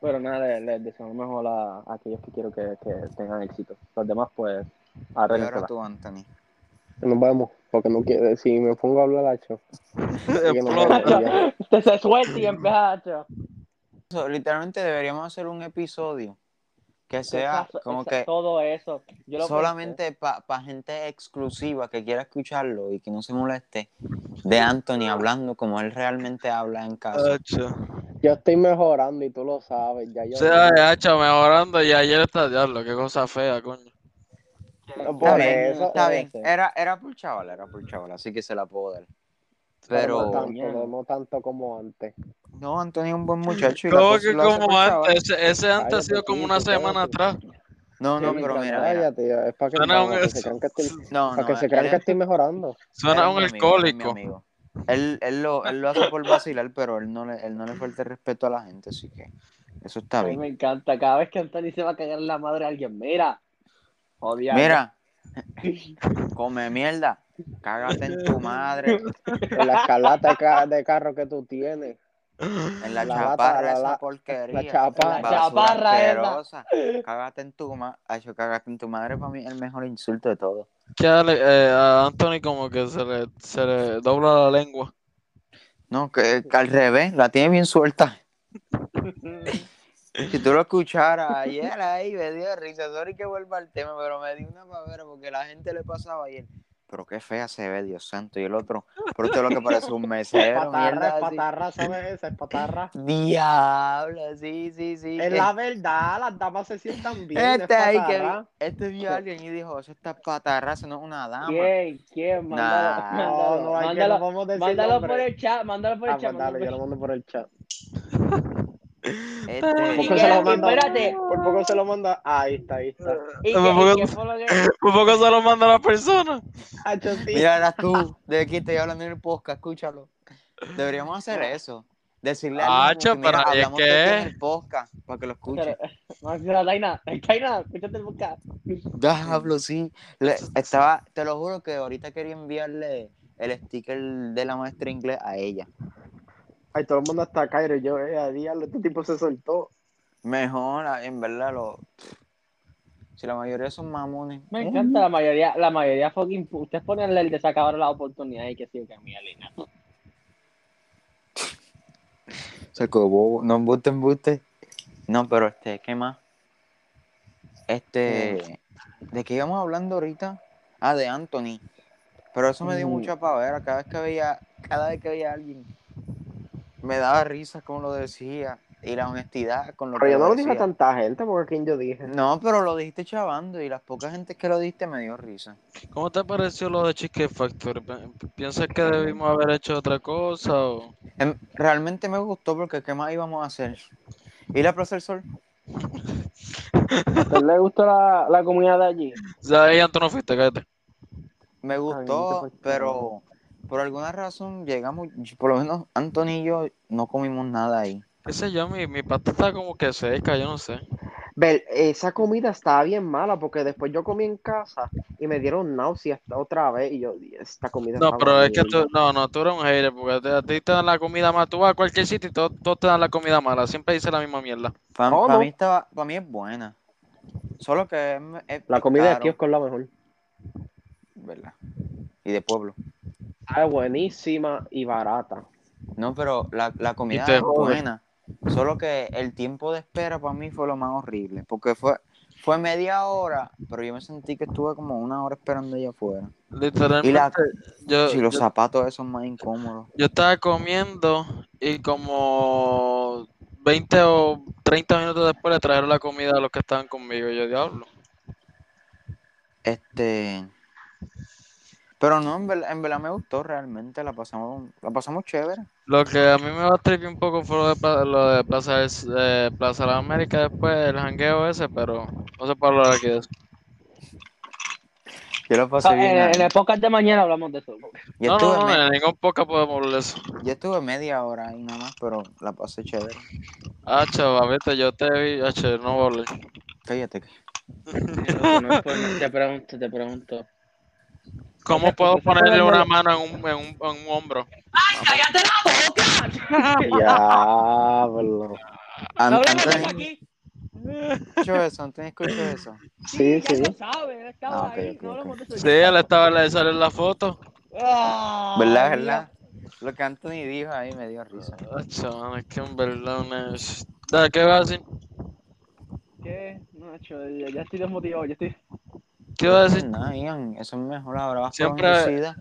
Pero nada, les, les deseo lo mejor a, a aquellos que quiero que, que tengan éxito. Los demás, pues, Y ahora tú, Anthony. Nos vemos, porque no quiero, si me pongo a hablar, hacho. vamos. Te se suelta y empieza hacho. Literalmente deberíamos hacer un episodio que sea Esa- como esa- que todo eso. Yo lo solamente para gente exclusiva que quiera escucharlo y que no se moleste de Anthony hablando como él realmente habla en casa. Yo estoy mejorando y tú lo sabes. Ya yo, O sea, hacho, mejorando y ayer está diablo. Qué cosa fea, coño. No, Está bien, eso, está bien. Era, era por chaval, era por chaval, así que se la puedo dar. Pero no tanto, no tanto como antes. No, Anthony es un buen muchacho. Y cosa que como antes, ese, ese antes ha sido como una semana cállate. atrás. No, no, pero mira, mira. Es para que, Suena un- que se crean que estoy, No, para no, que se crean él que es- estoy mejorando. Suena un alcohólico. amigo. Él, él, lo, él lo hace por vacilar, pero él no, le, él no le falta el respeto a la gente, así que eso está A mí bien. me encanta. Cada vez que Anthony se va a cagar en la madre a alguien, mira. Odia. Mira, come mierda, cágate en tu madre. En la escalata de, ca- de carro que tú tienes. En la, La chaparra, la- esa la- porquería. la chaparra. La chaparra esa. Cágate en tu madre. Cágate en tu madre para mí es el mejor insulto de todo. Que eh, a Anthony como que se le, se le dobla la lengua. No, que, que al revés, la tiene bien suelta. Si tú lo escucharas ayer ahí, me dio risa. Sorry que vuelva al tema, pero me dio una pavera porque la gente le pasaba ayer. Pero qué fea se ve, Dios santo. Y el otro, pero esto es lo que parece un mesero, Patarra, es así. patarra, ¿sabes esa? Es patarra. Diablo, sí, sí, sí. Es la verdad, las damas se sientan bien. Este es ahí que patarra. este vio a alguien y dijo, eso está patarra, eso no es una dama. ¿Quién? ¿Quién? Mándalo, Nah. No, mándalo, no, hay que mándalo, no vamos a decir mándalo por el chat, mándalo por el Ah, chat. mándalo yo lo mando por el chat. Este, ¿Por ¿Y poco se lo manda? Espérate. Por poco se lo manda. Ahí está, ahí está. ¿Y No qué, me puedo- y qué fue lo que- Por poco se lo manda a la persona. Mira, eras tú, de aquí estoy hablando en el podcast, escúchalo. Deberíamos hacer eso. Decirle a alguien Acho, como que, mira, hablamos de ti en que- el podcast para que lo escuche. Pero, no, pero Taina, Taina, escúchate el podcast. Diablo, sí. Le- estaba, te lo juro que ahorita quería enviarle el sticker de la maestra inglés a ella. Ay, todo el mundo está Cairo. Yo, eh, a diablo, este tipo se soltó. Mejor, en verdad, lo. Si la mayoría son mamones. Me encanta la mayoría, la mayoría fucking, ustedes ponen el de sacar la oportunidad y que sí, que mía, Lina. Saco bobo. No embuste, embuste. No, pero este, ¿qué más? Este. ¿De qué íbamos hablando ahorita? Ah, de Anthony. Pero eso me dio Mm. mucha pavera. Cada vez que veía, cada vez que veía a alguien, me daba risa como lo decía. Y la honestidad con lo Pero que yo no lo dije a tanta gente, porque quien yo dije. No, pero lo dijiste chavando y las pocas gente que lo diste me dio risa. ¿Cómo te pareció lo de Cheesecake Factory? Pi- ¿Piensas que debimos haber hecho otra cosa? O... Em, realmente me gustó porque ¿qué más íbamos a hacer? ¿Ir a Plaza del Sol? ¿A le gustó la, la comida de allí? Ya ahí Antonio fuiste, cállate. Me te gustó, pero por alguna razón llegamos, por lo menos Anthony y yo no comimos nada ahí. ¿Qué sé yo? Mi, mi pata está como que seca, yo no sé. Ver, esa comida estaba bien mala porque después yo comí en casa y me dieron náuseas otra vez y yo, esta comida No, pero es que mierda". tú, no, no, tú eres un hater, porque te- a ti te dan la comida mala. Tú vas a cualquier sitio y todos, todos te dan la comida mala. Siempre dice la misma mierda. Para No, no. mí estaba, para mí es buena. Solo que es, es- La comida de kiosco es la mejor. ¿verdad? Y de pueblo. Es buenísima y barata. No, pero la, la comida es buena. Solo que el tiempo de espera para mí fue lo más horrible. Porque fue, fue media hora, pero yo me sentí que estuve como una hora esperando allá afuera. Literalmente, Y la, yo, si los yo, zapatos esos más incómodos. yo estaba comiendo y como 20 o 30 minutos después le trajeron la comida a los que estaban conmigo. Y yo, diablo. Este. Pero no, en verdad, en verdad me gustó realmente, la pasamos, la pasamos chévere. Lo que a mí me va a un poco fue lo de, lo de Plaza, eh, Plaza de la América después, el jangueo ese, pero no se puede hablar aquí de eso. Yo lo pasé Ah, bien. en, en el podcast de mañana hablamos de eso. Yo, No, no, en ningún podcast podemos hablar de eso. yo estuve media hora ahí nada más, pero la pasé chévere. Ah, chaval, vete, yo te vi, ah, che, no voy a hablar. Cállate. te pregunto, te pregunto. ¿Cómo puedo ponerle una mano en un, en un, en un hombro? Diablo. An- No hablemos de eso Anthony aquí. escuchó eso, Anthony escuchó eso. Sí, ya sí. lo sabe, estaba Ah, ok, ahí. ok, no ok. hablemos de eso Sí, él estaba, le salió en la foto. Ah, ¿Verdad, mira. verdad? Lo que Anthony dijo ahí me dio risa. Chaval, es que en verdad, una- Dale, ¿qué vas a decir? ¿Qué? No, ya, ya estoy desmotivado, ya estoy... ¿Qué vas a decir? Nah, Ian, eso es mejor ahora vas Siempre- por la universidad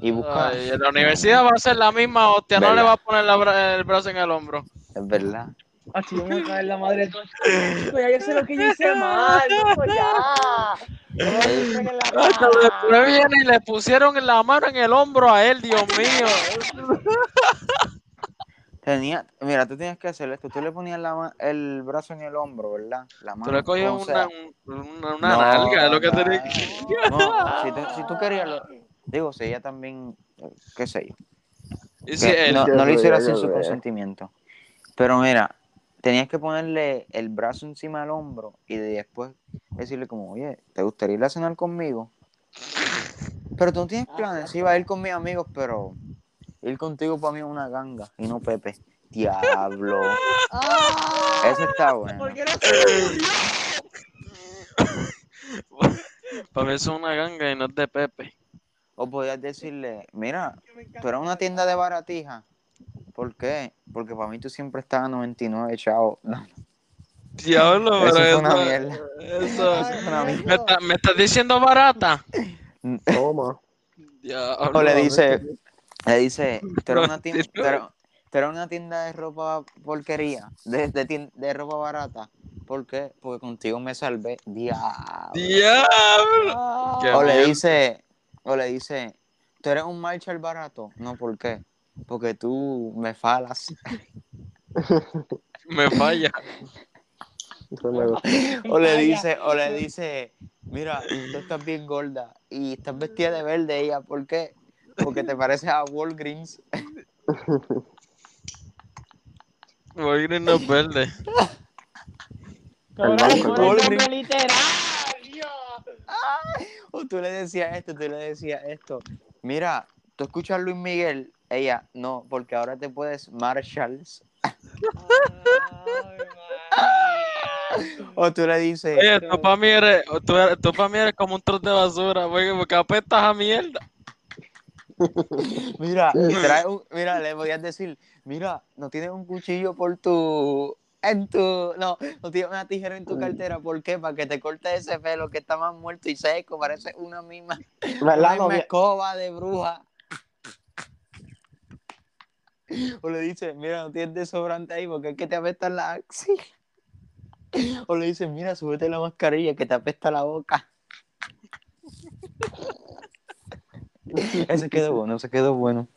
y busca. Ay, en la universidad va a ser la misma hostia, no ¿Verdad? le va a poner la bra- el brazo en el hombro. Es verdad. Ah, chico, me voy a caer la madre de todo. Chico, ya yo sé lo que yo hice mal, ya. No cara. Después viene y le pusieron la mano en el hombro a él, Dios mío. Tenía, mira, tú tienes que hacer esto. Tú le ponías la el brazo en el hombro, ¿verdad? La mano. Tú le sea. una, una, una No, nalga, lo que no, te digo. No, si tú, si tú querías, lo- digo, si ella también, qué sé yo. Y si que él, no, no lo sé, hiciera yo sin su consentimiento. Pero mira, tenías que ponerle el brazo encima del hombro y después decirle como, oye, ¿te gustaría ir a cenar conmigo? Pero tú no tienes planes, sí, va a ir con mis amigos, pero ir contigo para mí es una ganga y no Pepe. Diablo. ¡Ah! Eso está bueno. ¿Por qué no se Para mí eso es una ganga y no es de Pepe. O podías decirle, mira, tú eres una tienda de baratija. ¿Por qué? Porque para mí tú siempre estás a 99, chao. No, Diablo, Eso pero eso, una mierda. eso- Ay, una ¿Me, no. está- me estás diciendo barata? Toma. Diablo. O le dice. Le dice, tú eres una tienda, tú eres, tú eres una tienda de ropa porquería, de, de, de ropa barata. ¿Por qué? Porque contigo me salvé. Diablo. Diablo. Ah. O le dice, o le dice, tú eres un Marshall barato. No, ¿por qué? Porque tú me falas. Me falla. O le dice, o le dice, mira, tú estás bien gorda y estás vestida de verde ella, ¿por qué? Porque te pareces a Walgreens. Walgreens no es verde. Cabrón. O tú le decías esto, tú le decías esto. Mira, tú escuchas a Luis Miguel, ella, no, porque ahora te puedes Marshalls. O tú le dices, Oye, tú para mí eres, tú, eres- tú pa' mí eres como un trozo de basura, porque, porque apestas a mierda. mira, trae un, mira, le podías decir, mira, no tienes un cuchillo por tu, en tu, no, no tienes una tijera en tu cartera, ¿por qué? Para que te cortes ese pelo que está más muerto y seco, parece una misma, una ¿Verdad, misma escoba de bruja. O le dice, mira, no tienes desobrante ahí porque es que te apesta la axila. O le dice, mira, súbete la mascarilla que te apesta la boca. Ese quedó bueno, ese quedó bueno.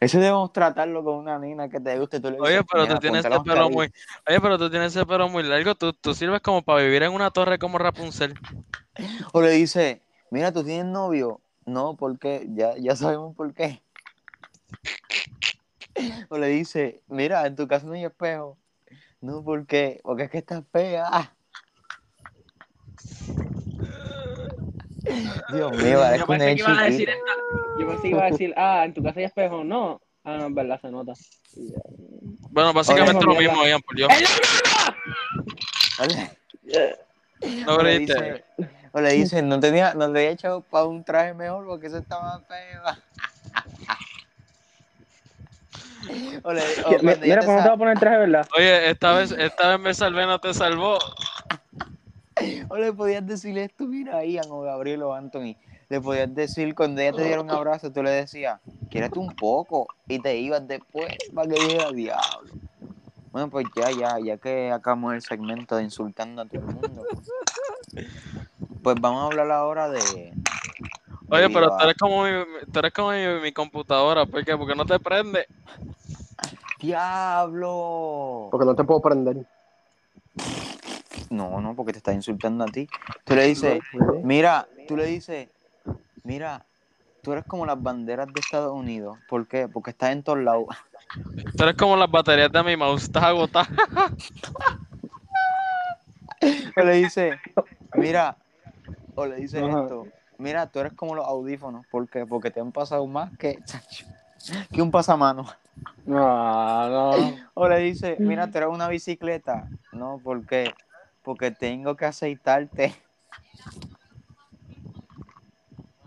Ese debemos tratarlo con una nena que te guste. Tú le Oye, pero "Mira, tú tienes ese pelo mascarilla". muy, oye, pero tú tienes ese pelo muy largo, tú, tú sirves como para vivir en una torre como Rapunzel. O le dice, mira, tú tienes novio. No, ¿por qué? Ya, ya sabemos por qué. O le dice, mira, en tu casa no hay espejo. No, ¿por qué? Porque es que estás fea. Dios mío, Yo pensé que iba a decir esto. Yo pensé que iba a decir, ah, en tu casa hay espejo. No. Ah, no, es verdad, se nota. Bueno, básicamente Oye, lo mismo, Ian, por Dios. O le- No o le dice, o le dice, no tenía, no le había echado para un traje mejor porque eso estaba feo. O le, o Mira, ¿cómo te voy a poner el traje, verdad? Oye, esta vez, esta vez me salvé, no te salvó. O le podías decir esto, mira a Ian o Gabriel o Anthony. Le podías decir, cuando ella te diera un abrazo, tú le decías, quiérete un poco. Y te ibas después para que dijera diablo. Bueno, pues ya, ya, ya que acabamos el segmento de insultando a todo el mundo. Pues vamos a hablar ahora de. Oye, pero tú eres como mi, tú eres como mi, mi computadora, ¿por qué? Porque no te prende. ¡Diablo! Porque no te puedo prender. No, no, porque te está insultando a ti. Tú le dices, mira, tú le dices, mira, tú eres como las banderas de Estados Unidos. ¿Por qué? Porque estás en todos lados. Tú eres como las baterías de mi mouse, estás agotada. O le dice, mira, o le dice Ajá. esto, mira, tú eres como los audífonos. ¿Por qué? Porque te han pasado más que, que un pasamano. No, no. O le dice, mira, tú eres una bicicleta. No, ¿por qué? Porque tengo que aceitarte.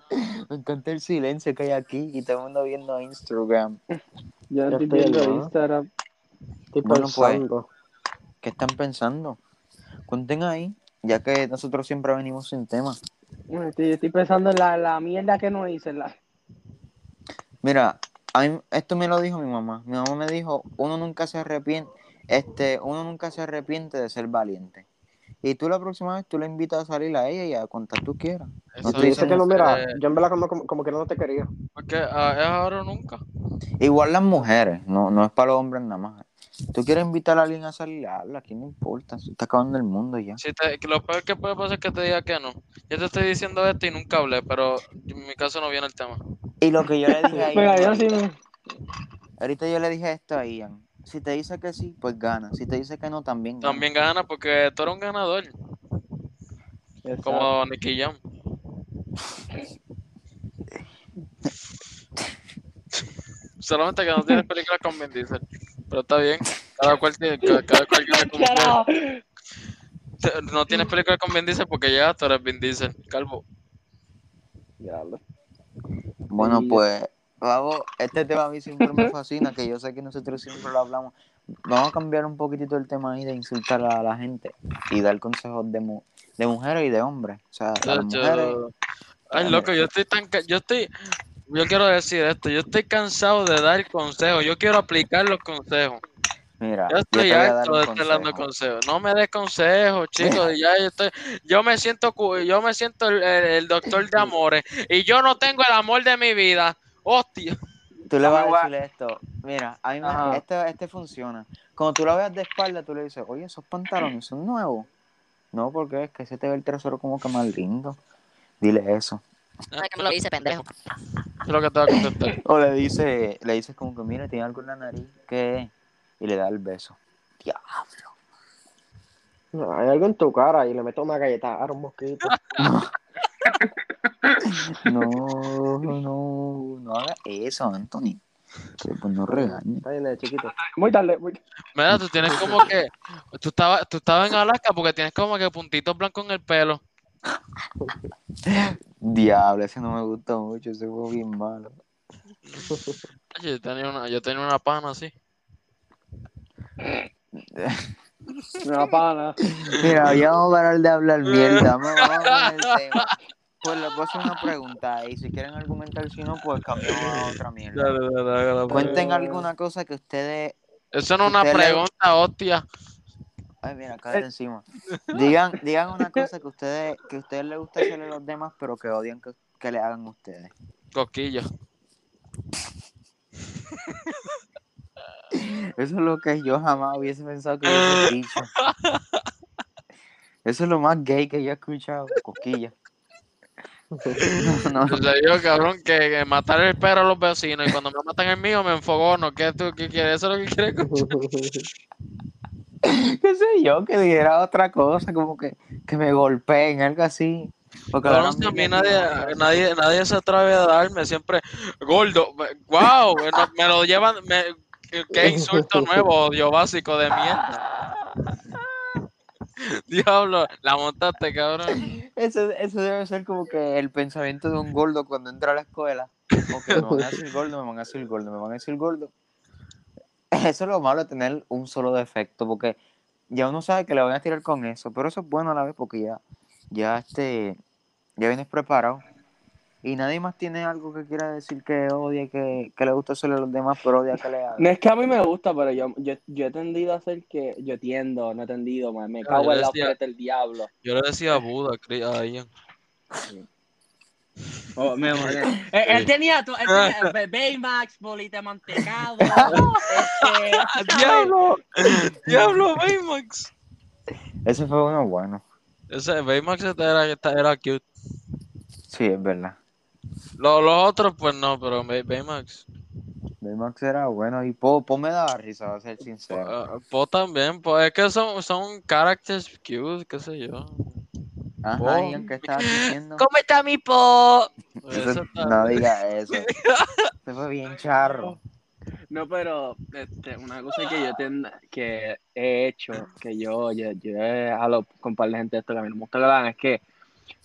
Me encanta el silencio que hay aquí y todo el mundo viendo Instagram. Yo estoy estoy viendo. Instagram. Estoy Bueno, pues. pensando. ¿Qué están pensando? Cuenten ahí, ya que nosotros siempre venimos sin tema. Bueno, Estoy, estoy pensando en la, la mierda que no hice. La... Mira, a mí- esto me lo dijo mi mamá. Mi mamá me dijo, uno nunca se arrepiente, este, uno nunca se arrepiente de ser valiente. Y tú la próxima vez tú la invitas a salir a ella y a contar tú quieras. Eso te Dice dicen que no, mira, eh, yo en verdad como, como, como que no te quería. Porque ah, es ahora o nunca. Igual las mujeres, no, no es para los hombres nada más. Tú quieres invitar a alguien a salir, habla, aquí no importa, se está acabando el mundo ya. Si te, que lo peor que puede pasar es que te diga que no. Yo te estoy diciendo esto y nunca hablé, pero en mi caso no viene el tema. Y lo que yo le dije a Ian, ahorita yo le dije esto a Ian, si te dice que sí, pues gana, si te dice que no, también gana. También gana porque tú eres un ganador, Exacto. como Nicky Jam. Solamente que no tienes películas con Vin Diesel. Pero está bien. Cada cual tiene, cada, cada cual quiere como No tienes película con Vin Diesel porque ya tú eres Vin Diesel, calvo. Diablo. Bueno, pues, vamos, este tema a mí siempre me fascina, que yo sé que nosotros siempre lo hablamos. Vamos a cambiar un poquitito el tema ahí de insultar a la gente y dar consejos de, mu- de mujeres y de hombres. O sea, las mujeres. Yo- Ay, loco, yo estoy tan... ca- Yo estoy... Yo quiero decir esto, yo estoy cansado de dar consejos, yo quiero aplicar los consejos. Mira, Yo estoy dar harto de estar dando consejo. consejos. No me des consejos, chicos. Ya yo estoy, yo me siento, cu- yo me siento el, el- el doctor de amores y yo no tengo el amor de mi vida. Hostia. Tú le vas a decirle esto. Mira, a mí me- este, este funciona. Cuando tú la veas de espalda, tú le dices, oye, esos pantalones son nuevos. No, porque es que se te ve el trasero como que más lindo. Dile eso. ¿Sabes que me lo dice, pendejo? Es lo que te voy a contestar. O le dice, le dices como que, mira, tiene algo en la nariz. ¿Qué es? Y le da el beso. Diablo. No, hay algo en tu cara y le meto una galleta a un mosquito. No, no, no hagas eso, Anthony. Que pues no regañes. Está bien, eh, chiquito. Muy tarde, muy Mira, tú tienes como que, tú estabas, tú estabas en Alaska porque tienes como que puntitos blancos en el pelo. Diablo, ese no me gustó mucho, ese fue bien malo. Yo tenía una, yo tenía una pana así. Una pana. Mira, ya vamos a parar de hablar mierda. Vamos, vamos con el tema. Pues les voy a hacer una pregunta y si quieren argumentar, si no, pues cambiamos a otra mierda. Dale. Cuenten alguna cosa que ustedes. Eso no es una Usted le- pregunta, hostia. Ay, mira, cállate encima. Digan, digan una cosa que ustedes, que a ustedes les gusta hacerle a los demás, pero que odian que, que le hagan a ustedes. Coquillo. Eso es lo que yo jamás hubiese pensado que hubiese dicho. Eso es lo más gay que yo he escuchado. Coquilla. No, no, O sea, yo, cabrón, que, que matar el perro a los vecinos y cuando me matan el mío me enfogono. ¿Qué tú qué quieres? ¿Eso es lo que quieres escuchar? qué sé yo, que dijera otra cosa, como que, que me golpeen, algo así. Porque si a mí nadie, nadie, nadie se atreve a darme siempre gordo. Wow, me lo llevan. Me, qué insulto nuevo, odio básico de mierda. Diablo, la montaste, cabrón. Eso, eso debe ser como que el pensamiento de un gordo cuando entra a la escuela. Me van a decir gordo, me van a decir gordo, me van a decir gordo. Eso es lo malo de tener un solo defecto, porque ya uno sabe que le van a tirar con eso, pero eso es bueno a la vez porque ya, ya este, ya vienes preparado. Y nadie más tiene algo que quiera decir que odia, que, que le gusta hacerle a los demás, pero odia que le hagan. No es que a mí me gusta, pero yo, yo, yo he tendido a hacer que. Yo tiendo, no he tendido, man. Me cago en la frente del diablo. Yo le decía a Buda, a Ian. Oh, me jodé. él, él tenía, tu- él tenía Bay- Baymax, bolita de mantecado. este, ¡Diablo! ¡Diablo, Baymax! Ese fue uno bueno. Ese Baymax era, era cute. Sí, es verdad. Los, los otros, pues no, pero Bay- Baymax. Baymax era bueno y Po, Po me daba risa, a ser sincero. Ah, Po también, pues es que son, son characters cute, qué sé yo. Ajá, Po. Ian, ¿qué estabas diciendo? ¿Cómo está mi po? Eso no diga eso. Se fue bien charro. No, pero este, una cosa que yo ten- que he hecho, que yo, yo, yo he hablado con un par de gente de esto que a mí no me gusta que lo hagan, es que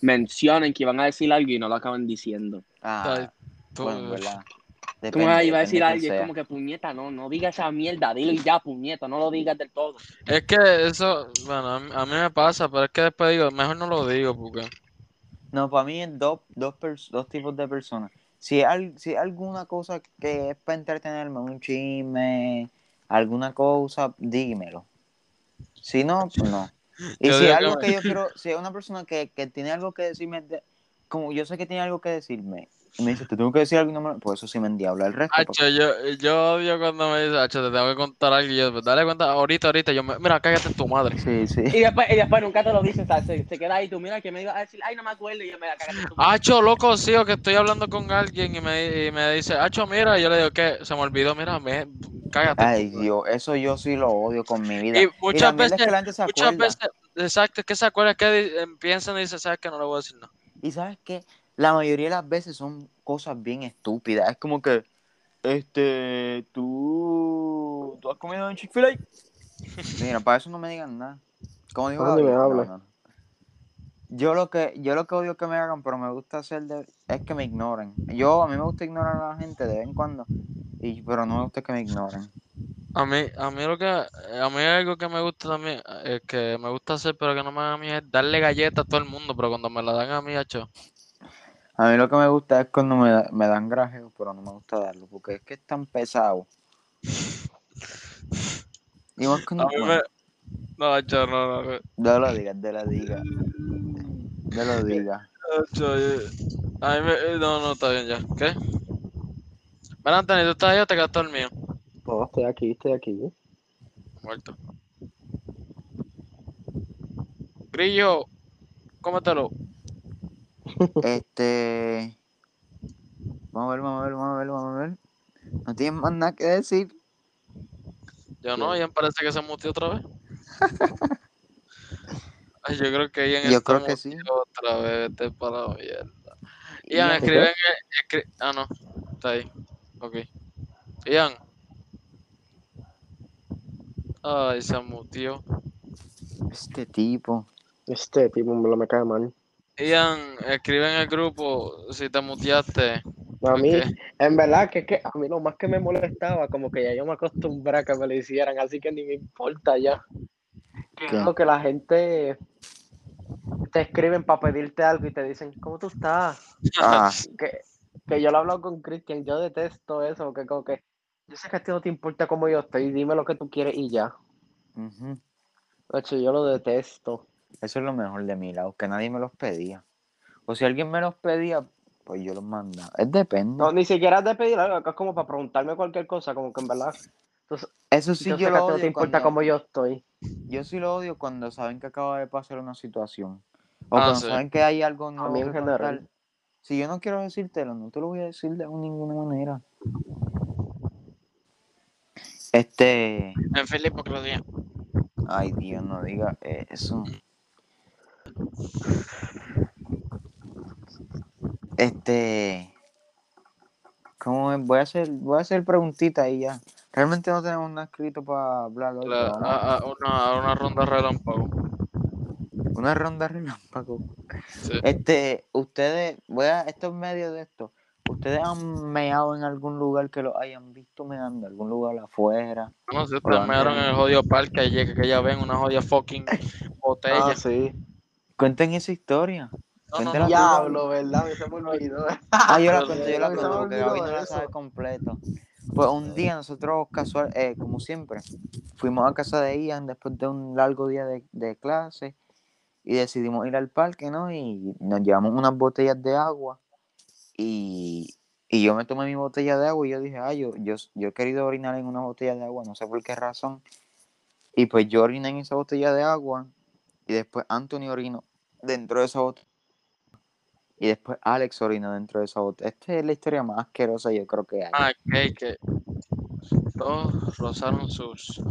mencionen que iban a decir algo y no lo acaban diciendo. Ah, Tú- bueno, en verdad. Depende, me iba a decir sea. como que puñeta, no, no digas esa mierda, dilo y ya, puñeta, no lo digas del todo. Es que eso, bueno, a mí, a mí me pasa, pero es que después digo, mejor no lo digo, porque... No, para mí es dos, dos, pers- dos tipos de personas. Si hay, si hay alguna cosa que es para entretenerme, un chisme, alguna cosa, dímelo. Si no, pues no. Y si algo que- yo quiero, si hay una persona que, que tiene algo que decirme, de- como yo sé que tiene algo que decirme, y me dice, te tengo que decir algo, y no me lo-", pues eso sí me endiabla el resto. porque- Hacho, yo, yo odio cuando me dice, Hacho, te tengo que contar algo y yo, pues, dale cuenta, ahorita, ahorita, yo me, mira, cállate en tu madre. Sí, sí. Y después, y después nunca te lo dicen, ¿sabes? Se, se queda ahí, tú mira que me iba a decir, ay, no me acuerdo, y yo me la cagaste tú. Hacho, loco, sí, o que estoy hablando con alguien y me, y me dice, Hacho, mira, y yo le digo, ¿qué? Se me olvidó, mira, me, cállate. Ay, Dios, eso yo sí lo odio con mi vida. Y muchas es veces, que gente se muchas acuerda. veces, exacto, es que se acuerda que eh, piensan y dicen, ¿sabes que No le voy a decir nada. Y sabes qué, la mayoría de las veces son cosas bien estúpidas. Es como que, Este, tú, ¿tú has comido en Chick-fil-A? Mira, para eso no me digan nada. Como dijo me Gabriel, hables. no, no. Yo lo que yo lo que odio que me hagan, pero me gusta hacer de- es que me ignoren. Yo a mí me gusta ignorar a la gente de vez en cuando, y pero no me gusta que me ignoren. A mí, a mí lo que, a mí algo que me gusta también, eh, que me gusta hacer, pero que no me hagan a mí, es darle galletas a todo el mundo, pero cuando me la dan a mí, hacho, A mí lo que me gusta es cuando me, da- me dan grajeo, pero no me gusta darlo, porque es que es tan pesado. Y más cuando, a mí me, no, hacho, no, no, de lo diga, de lo diga. De lo diga. eh, a mí me, eh, no, no, está bien ya, ¿qué? Ven, Anthony, ¿tú estás ahí o te quedaste dormido? No, estoy aquí, estoy aquí. Muerto. Grillo, cómetelo. Este. Vamos a ver, vamos a ver, vamos a ver, vamos a ver. No tienes más nada que decir. Yo no, Ian parece que se mutió otra vez. Ay, yo creo que Ian Yo está creo que sí. muteado otra vez, vete para la mierda. Ian, ya- escribe en el... escri- Ah, no, está ahí. Ok. Ian. Ay, se mutió. Este tipo. Este tipo me lo me cae mal. Ian, escribe en el grupo si te muteaste. A mí, en verdad, que, es que a mí lo más que me molestaba, como que ya yo me acostumbré a que me lo hicieran, así que ni me importa ya. Es lo que la gente te escriben para pedirte algo y te dicen, ¿cómo tú estás? Ah, Que, que yo lo he hablado con Christian, yo detesto eso, que como que yo sé que a ti no te importa cómo yo estoy, dime lo que tú quieres y ya. De hecho, yo lo detesto. Eso es lo mejor de mi lado, que nadie me los pedía. O si alguien me los pedía, pues yo los mandaba. Es depende. No, ni siquiera te pedir algo, acá es como para preguntarme cualquier cosa, como que en verdad. Entonces, Eso sí yo, yo, sé que lo a ti no odio te importa cuando- cómo yo estoy. Yo sí lo odio cuando saben que acaba de pasar una situación. O Ah, cuando sí. saben que hay algo nuevo mí en que general. Si yo no quiero decírtelo, no te lo voy a decir de ninguna manera. Este. En Filipe Claudia. Ay, Dios, no diga eso. Este. ¿Cómo es? Voy a hacer, voy a hacer preguntitas y ya. Realmente no tenemos nada escrito para hablar hoy. La- pero vamos a, a una, a una ronda relámpago. Una ronda relámpago. Sí. Este, ustedes, voy a, esto es medio de esto. ¿Ustedes han meado en algún lugar que lo hayan visto meando? ¿Algún lugar afuera? No sé, Pero ustedes me dieron en el jodido parque ayer que ya ven una jodida fucking botella. Ah, sí. Cuenten esa historia. Tú. Diablo, ¿verdad? Me se me olvidó. Ah, yo la cuento, yo la cuento porque Gaby no la sabe completo. Pues un día nosotros, casual, eh, como siempre, fuimos a casa de Ian después de un largo día de, de clase y decidimos ir al parque, ¿no? Y nos llevamos unas botellas de agua y, y yo me tomé mi botella de agua y yo dije, ah, yo, yo, yo he querido orinar en una botella de agua, no sé por qué razón. Y pues yo oriné en esa botella de agua y después Anthony orinó dentro de esa botella. Y después Alex orinó dentro de esa botella. Esta es la historia más asquerosa yo creo que hay. Ah, que, que todos rozaron sus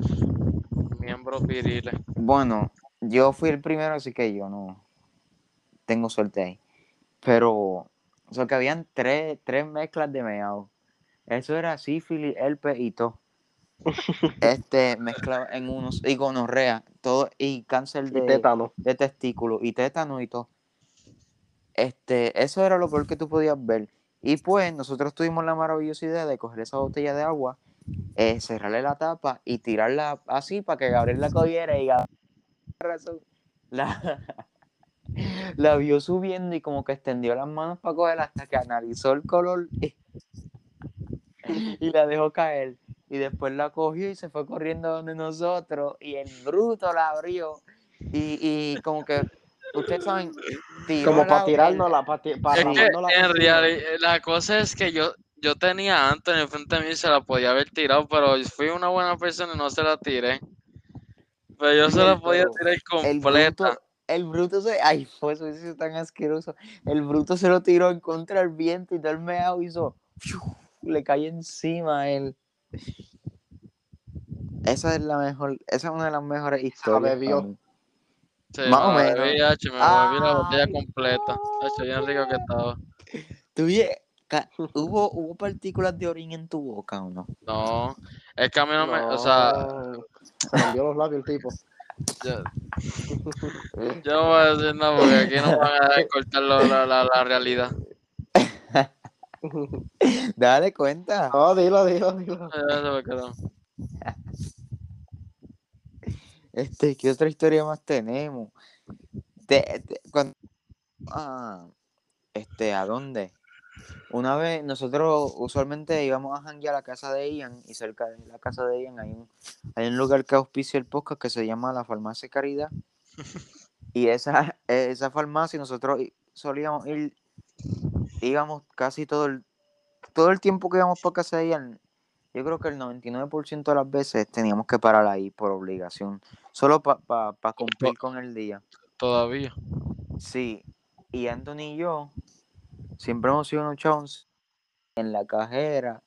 miembros viriles. Bueno, yo fui el primero, así que yo no tengo suerte ahí. Pero, o sea, que habían tres, tres mezclas de meado. Eso era sífilis, herpes y todo. Este, mezclado en unos, y gonorrea, todo, y cáncer Y de, tétano. de testículo, y tétano y todo. Este, eso era lo peor que tú podías ver. Y pues, nosotros tuvimos la maravillosa idea de coger esa botella de agua, eh, cerrarle la tapa y tirarla así para que Gabriel la cogiera y Gabriel la, la vio subiendo y como que extendió las manos para cogerla hasta que analizó el color y, y la dejó caer. Y después la cogió y se fue corriendo donde nosotros y el bruto la abrió y, y como que, ustedes saben, Como para el- tirárnosla, para, para Es en realidad la cosa es que yo, yo tenía a Anthony enfrente de mí y se la podía haber tirado, pero fui una buena persona y no se la tiré. Pero yo se la podía tirar el completa. el bruto se, ay, fue eso hizo tan asqueroso. El bruto se lo tiró en contra del viento y todo el meado hizo, le cayó encima a él. Esa es la mejor, esa es una de las mejores historias. bebió. para mí. Sí, más o menos. bebí, hacho, me bebí la botella completa. Hacho, bien rico que estaba. Ca- ¿Hubo, ¿Hubo partículas de orín en tu boca o no? No, es que a mí no me, o sea, No, Se rompió los labios el tipo. yo, yo no voy a decir nada porque aquí no van a dejar cortar la, la, la realidad. Dale cuenta. No, dilo, dilo, dilo. Quedó. Este, ¿qué otra historia más tenemos? Te- te- cuando- ah, este, ¿a dónde? Una vez nosotros usualmente íbamos a janguear a la casa de Ian y cerca de la casa de Ian hay un, hay un lugar que auspicia el podcast que se llama la Farmacia Caridad. Y esa, esa farmacia nosotros solíamos ir, íbamos casi todo el, todo el tiempo que íbamos para casa de Ian, yo creo que el 99% de las veces teníamos que parar ahí por obligación, solo para cumplir con el día. Todavía. Sí, y Anthony y yo siempre hemos sido unos chavos en la cajera.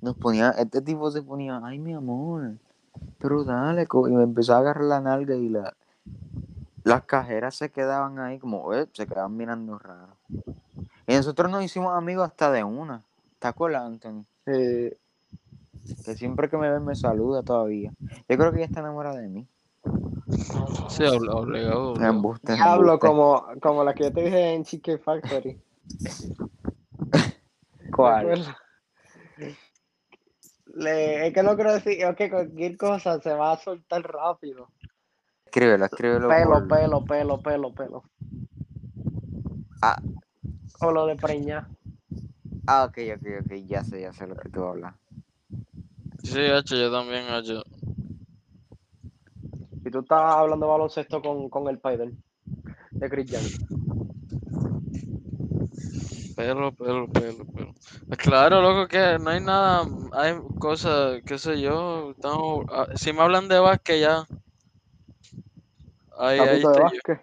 Nos ponía, este tipo se ponía, ay mi amor, pero dale, co-", y me empezó a agarrar la nalga y la, las cajeras se quedaban ahí como, "Eh", se quedaban mirando raro. Y nosotros nos hicimos amigos hasta de una. ¿Te acuerdas, Anthony? Eh, Que siempre que me ve me saluda todavía. Yo creo que ella está enamorada de mí. Sí, obli- obligado. obligado. Embuste, Diablo, embuste. como, como la que yo te dije en Chicken Factory. ¿Te ¿Cuál? Le, es que no quiero decir, es que cualquier cosa se va a soltar rápido. Escríbelo, escríbelo. Pelo, por- pelo, pelo, pelo, pelo. Ah. O lo de preñar. Ah, ok, ok, ok, ya sé, ya sé lo que tú hablas. Sí, hecho, yo también, hecho. Y tú estás hablando baloncesto con, con el Spider de Chris Young. Pelo, pelo, pelo, pelo. Pues Claro, loco, que no hay nada, hay cosas, qué sé yo, estamos, ah, si me hablan de básquet ya, ahí, ahí de yo. básquet.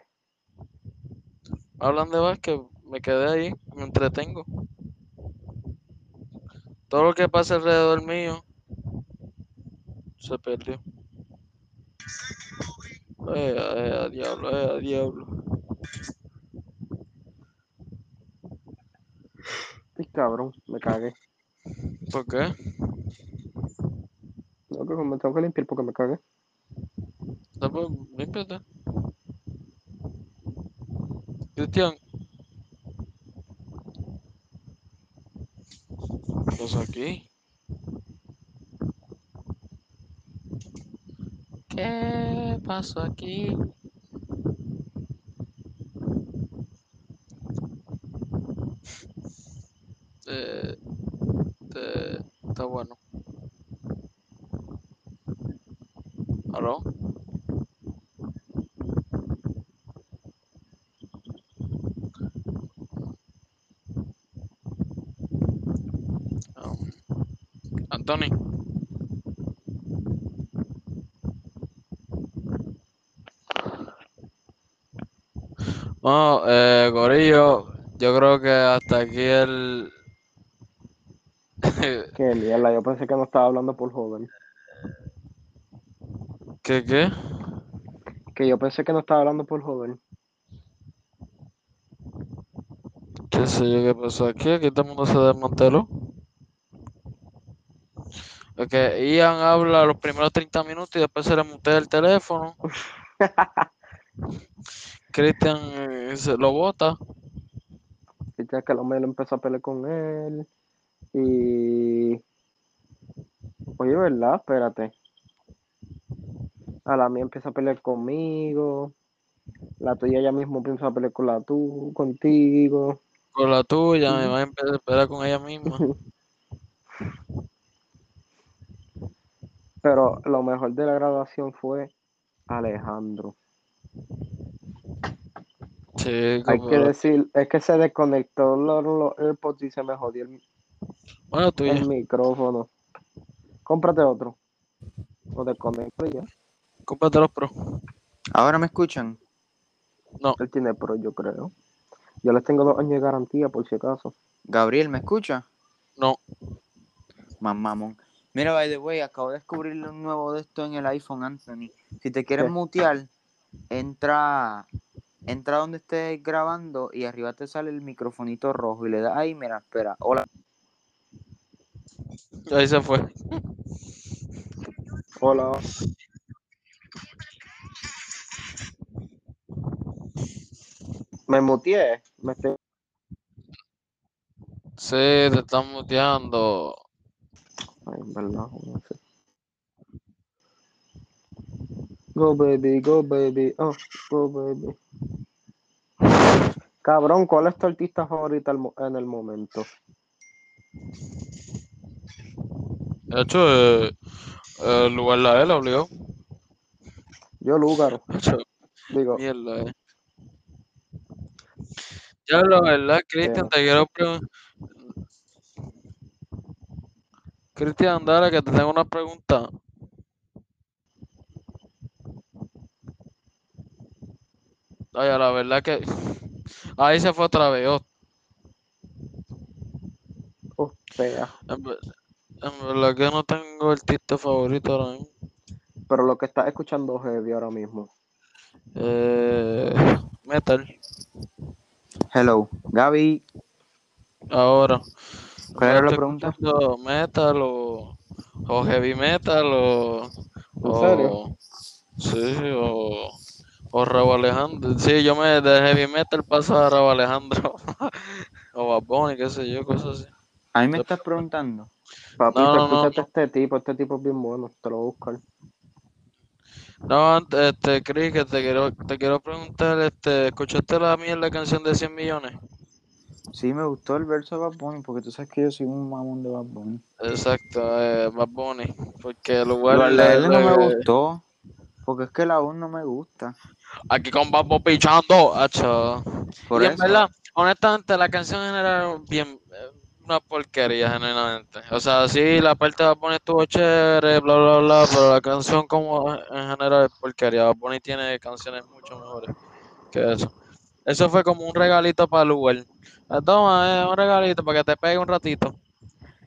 Me hablan de básquet, me quedé ahí, me entretengo. Todo lo que pasa alrededor mío se perdió. Eh, eh, a diablo, eh, a diablo. Ay, cabrón, me cagué. ¿Por qué? No, que me tengo que limpiar porque me cagué. No, pues, límpiate. Cristian. ¿Qué pasa aquí? ¿Qué pasó aquí? Eh, eh, está bueno. ¿Aló? Um, Anthony. Bueno, eh, Gorillo, yo creo que hasta aquí el... Qué mierda, yo pensé que no estaba hablando por joven. ¿Qué qué? Que yo pensé que no estaba hablando por joven. ¿Qué sé yo qué pasó aquí? Aquí todo el mundo se desmanteló. Ok, Ian habla los primeros 30 minutos y después se le mutea el teléfono. Cristian se lo bota. Y ya que el hombre empezó a pelear con él. Y. Oye, ¿verdad? Espérate. A la mía empieza a pelear conmigo. La tuya ya mismo empieza a pelear con la tú, contigo. Con la tuya, me va a empezar a esperar con ella misma. Pero lo mejor de la graduación fue Alejandro. Hay que decir, es que se desconectó los, los AirPods y se me jodió el, Bueno, tuya. el micrófono. Cómprate otro. O desconecto ya. Cómprate los pro. ¿Ahora me escuchan? Él tiene Pro, yo creo. Yo les tengo dos años de garantía por si acaso. Gabriel, ¿me escucha? No. Más mamón. Mira, by the way, acabo de descubrir un nuevo de esto en el iPhone, Anthony. Si te quieres ¿Qué? mutear, entra entra donde estés grabando y arriba te sale el microfonito rojo y le das ahí, mira, espera, hola. Ahí se fue. Hola. Me muteé. Me estoy... Sí, te están muteando. Ay, en verdad, no sé. Go baby, go baby, oh, go baby. Cabrón, ¿cuál es tu artista favorita en el momento? De hecho, eh, el lugar la L obligado. Yo, Lúgaro. De hecho, Digo, mierda, eh. Ya lo verdad, Cristian, te quiero preguntar. Cristian, dale, que te tengo una pregunta. Oye, la verdad que. Ahí se fue otra vez. oh, oh, en, ver- en verdad que no tengo artista favorito ahora mismo. Pero lo que estás escuchando heavy ahora mismo. Eh, metal, Hello, Gaby, ahora. ¿cuál era la pregunta? Metal o, o heavy metal o. ¿En serio? Sí, o. O Raúl Alejandro. Sí, yo me de heavy metal paso a Raúl Alejandro. o Bad Bunny, qué sé yo, cosas así. A mí me estás preguntando. Papito, No, no, no, este tipo. Este tipo es bien bueno. Te lo buscar. No, antes, este, Chris, que te quiero, te quiero preguntar, este, ¿escuchaste la mierda canción de 100 millones? Sí, me gustó el verso de Bad Bunny, porque tú sabes que yo soy un mamón de Bad Bunny. Exacto, eh, Bad Bunny. Porque el lugar Lo de él no me gustó, porque es que la voz no me gusta. Aquí con Bunny pichando, hacho. Por y en verdad, honestamente, la canción en general bien eh, una porquería, genuinamente. O sea, sí, la parte de Bunny estuvo chévere, bla, bla, bla, pero la canción como en general es porquería. Bunny tiene canciones mucho mejores que eso. Eso fue como un regalito para Lugar. Ah, Toma, eh, un regalito para que te pegue un ratito.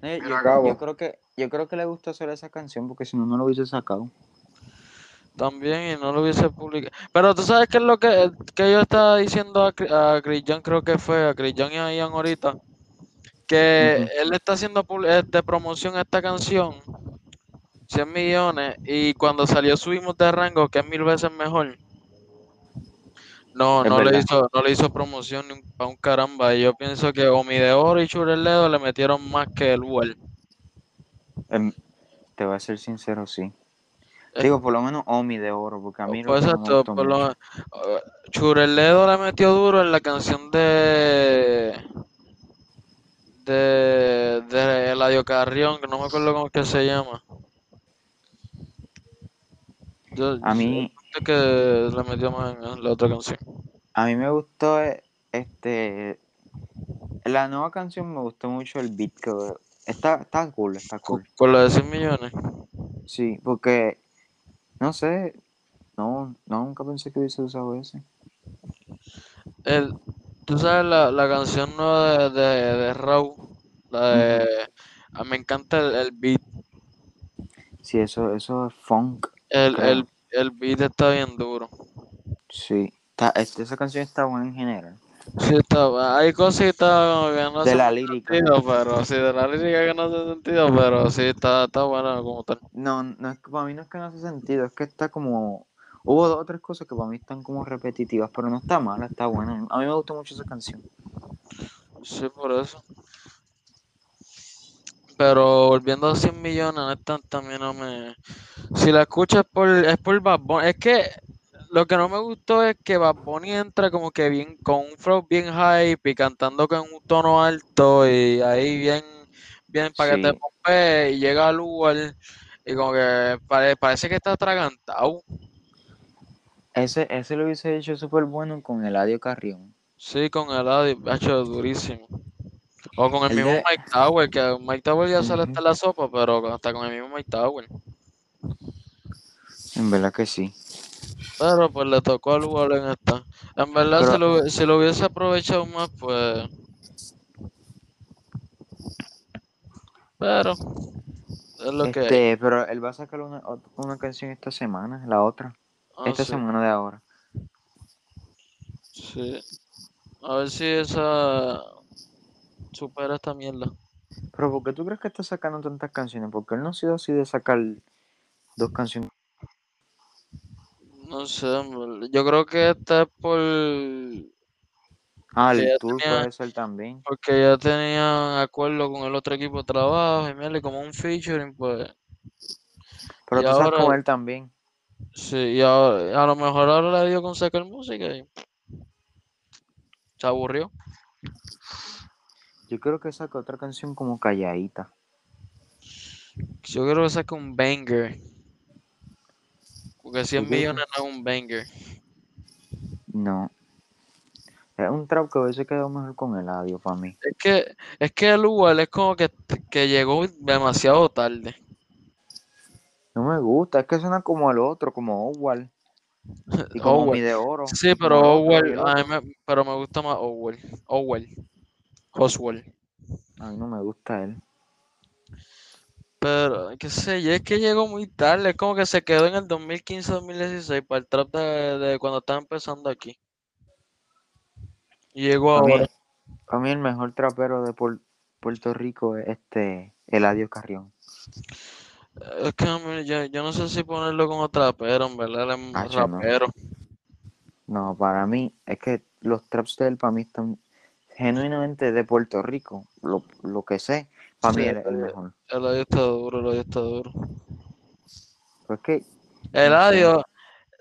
eh, yo creo que yo creo que le gustó hacer esa canción, porque si no, no lo hubiese sacado. También, y no lo hubiese publicado. Pero tú sabes qué es lo que, que yo estaba diciendo a, a Chris Young, creo que fue, a Chris Young y a Ian ahorita, que Ujú. él está haciendo de promoción a esta canción, 100 millones, y cuando salió Subimos de Rango, que es mil veces mejor, no, Es no le hizo, no le hizo promoción ni un, pa' un caramba. Y yo pienso que Omi de Oro y Chureledo le metieron más que el. Em, te voy a ser sincero, sí. Digo, por lo menos Omi de oro, porque a mí Pues me gustó por lo eh, Chureledo le metió duro en la canción de de de Eladio Carrión, que no me acuerdo cómo es que se llama. Yo, A mí, sé que le metió más en la otra canción. a mí me gustó eh, este la nueva canción me gustó mucho el beat que está, está cool, está cool. con la de 100 millones. Sí, porque no sé, no, no nunca pensé que hubiese usado ese. El, tú sabes la, la canción nueva de, de, de Raw, la de ah, me encanta el, el beat. Sí, eso, eso es funk, El, el, el beat está bien duro. Sí, está, esa canción está buena en general. Sí, está, hay cositas como que no De la lírica. sentido, pero sí, de la lírica que no hace sentido, pero sí, está, está buena como tal. No, no es que para mí no es que no hace sentido, es que está como hubo dos o tres cosas que para mí están como repetitivas, pero no está mala, está buena. A mí me gustó mucho esa canción. Sí, por eso. Pero volviendo a 100 millones, honestamente, a mí no me... Si la escuchas por, es por Bad Bunny. Es que lo que no me gustó es que Bad Bunny entra como que bien, con un flow bien hype y cantando con un tono alto y ahí bien, bien para que te Sí. pompe y llega al lugar y como que pare- parece que está atragantado. Ese, ese lo hubiese hecho súper bueno con Eladio Carrión. Sí, con el audio, ha hecho durísimo. O con el El mismo de- Mike Tower, que Mike Tower ya sale hasta la sopa, pero hasta con el mismo Mike Tower. En verdad que sí. Pero pues le tocó al lugar en esta. En verdad, Pero- si, lo, si lo hubiese aprovechado más, pues. Pero. Es lo que. Este, pero él va a sacar una, una canción esta semana, la otra. Ah, esta sí. semana de ahora. Sí. A ver si esa supera esta mierda. Pero ¿por qué tú crees que está sacando tantas canciones? Porque él no ha sido así de sacar dos canciones. No sé, yo creo que esta es por Ah, el tour tenía- puede ser también. porque ya tenían acuerdo con el otro equipo de trabajo y y como un featuring, pues Pero y tú sabes ahora- con él también. sí, y ahora- a lo mejor ahora le dio con sacar música y se aburrió. Yo creo que saca otra canción como calladita. Yo creo que saca un banger. Porque 100 creo que- millones no es un banger. No. Es un trap que hubiese quedado mejor con el audio para mí. Es que, es que el igual es como que, que llegó demasiado tarde. No me gusta, es que suena como el otro, como Owal. Y como Owell. mi de oro. Sí, pero Owell, el a mí me, pero me gusta más Owell. Owell. Oswell. A mí no me gusta él. Pero, qué sé yo, es que llegó muy tarde. Es como que se quedó en el 2015-2016 para el trap de, de cuando estaba empezando aquí. Y llegó mí, ahora. para mí el mejor trapero de Puer- Puerto Rico es este Eladio Carrión. Es que a mí- yo, yo no sé si ponerlo como trapero, en verdad, él es. No, para mí es que los traps de él para mí están genuinamente de Puerto Rico. Lo, lo que sé, para Sí, el mejor. El audio está duro, el audio está duro. Pues que El audio,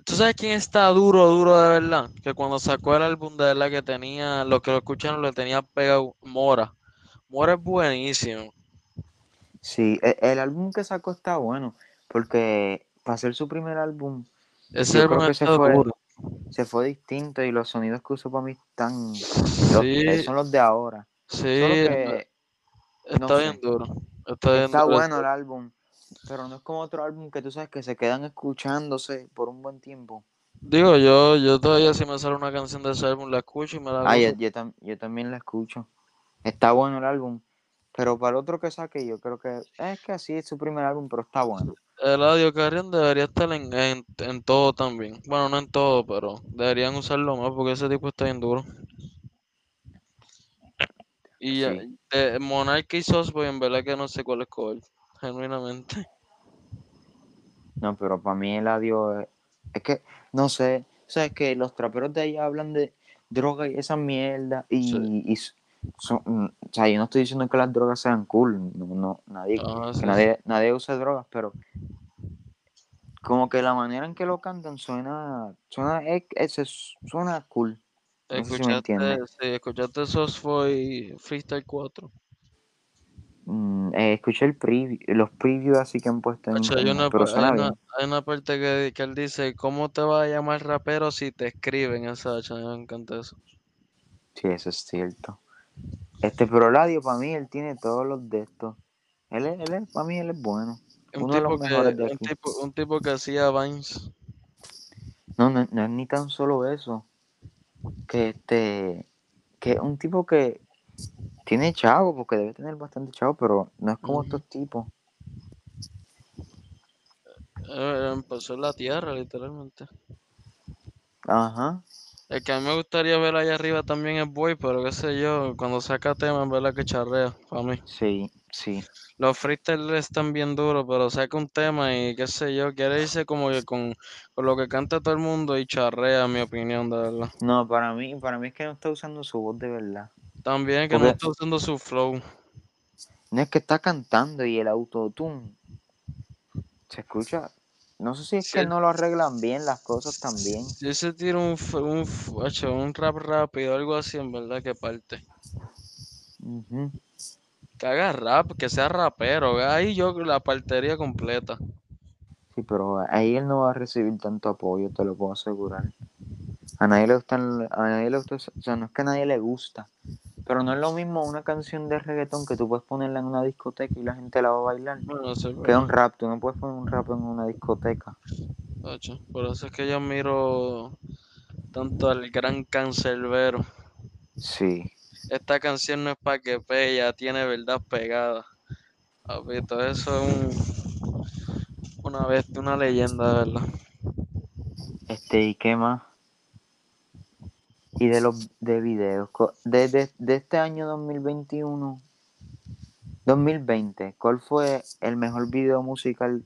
¿tú sabes quién está duro, duro de verdad? Que cuando sacó el álbum de verdad que tenía, los que lo escucharon le tenía pegado Mora. Mora es buenísimo. sí, e- el, álbum que sacó está bueno. Porque para hacer su primer álbum Ese Yo creo que se fue- duro. se fue distinto y los sonidos que usó para mí están. los- Sí, son los de ahora. sí, Solo que está no bien sé. duro. Está bien está duro. bueno el álbum. Pero no es como otro álbum que tú sabes que se quedan escuchándose por un buen tiempo. Digo, yo, yo todavía si me sale una canción de ese álbum la escucho y me la Ah, yo, yo tam- yo también la escucho. Está bueno el álbum. Pero para el otro que saque, yo creo que es que así es su primer álbum, pero está bueno. El audio Carrion debería estar en, en, en todo también. Bueno, no en todo, pero deberían usarlo más porque ese tipo está bien duro. Y Sí. de Monarch y Sosboy, en verdad que no sé cuál es cuál, genuinamente. No, pero para mí el adiós es, es que, no sé, o sea, es que los traperos de ahí hablan de droga y esa mierda y, Sí. y son- mm, o sea, yo no estoy diciendo que las drogas sean cool, no, no, nadie, Ah, sí, nadie, nadie usa drogas, pero como que la manera en que lo cantan suena, suena, es, es- suena cool. No si Escuchaste, entiendes. sí, escuchaste Freestyle 4. Mm, eh, escuché el preview, los previews así que han puesto en, Hacho, hay, una, pero hay, una, bien. hay una parte que, que él dice, ¿cómo te va a llamar rapero si te escriben esa me encanta eso. Sí, eso es cierto. Este, pero Ladio, para mí, él tiene todos los de estos. Él es, él es, para mí, él es bueno. Un Uno de tipo, los que, mejores de un, aquí. tipo, un tipo que hacía Vines. No, no, no es ni tan solo eso. Que este, que es un tipo que tiene chavo, porque debe tener bastante chavo, pero no es como estos tipos. Eh, empezó en la tierra, literalmente. Ajá. El que a mí me gustaría ver allá arriba también es Boy, pero qué sé yo, cuando saca tema, en verdad que charrea, para mí. Sí, sí. Los freestyles están bien duros, pero saca un tema y qué sé yo, quiere irse como que con, con lo que canta todo el mundo y charrea, en mi opinión, de verdad. No, para mí, para mí es que no está usando su voz de verdad. También que no está usando su flow. No es que está cantando y el autotune se escucha. No sé si es Sí. que no lo arreglan bien las cosas también. Si ese tira un, un, rap rápido, algo así, en verdad que parte. Ujú. Que haga rap, que sea rapero, ahí yo la partería completa. Sí, pero ahí él no va a recibir tanto apoyo, te lo puedo asegurar. A nadie le gustan, a nadie le gusta, o sea, no es que a nadie le gusta, pero no es lo mismo una canción de reggaetón que tú puedes ponerla en una discoteca y la gente la va a bailar. Bueno, sí, Que pero- un rap, tú no puedes poner un rap en una discoteca. Por eso es que yo miro tanto al gran cancerbero. Sí, Esta canción no es para que pegue, ya tiene verdad pegada. Papito, eso es un, una bestia, una leyenda, verdad. este, ¿y qué más? Y de los de videos, de, de, de este año 2021, 2020, ¿cuál fue el mejor video musical?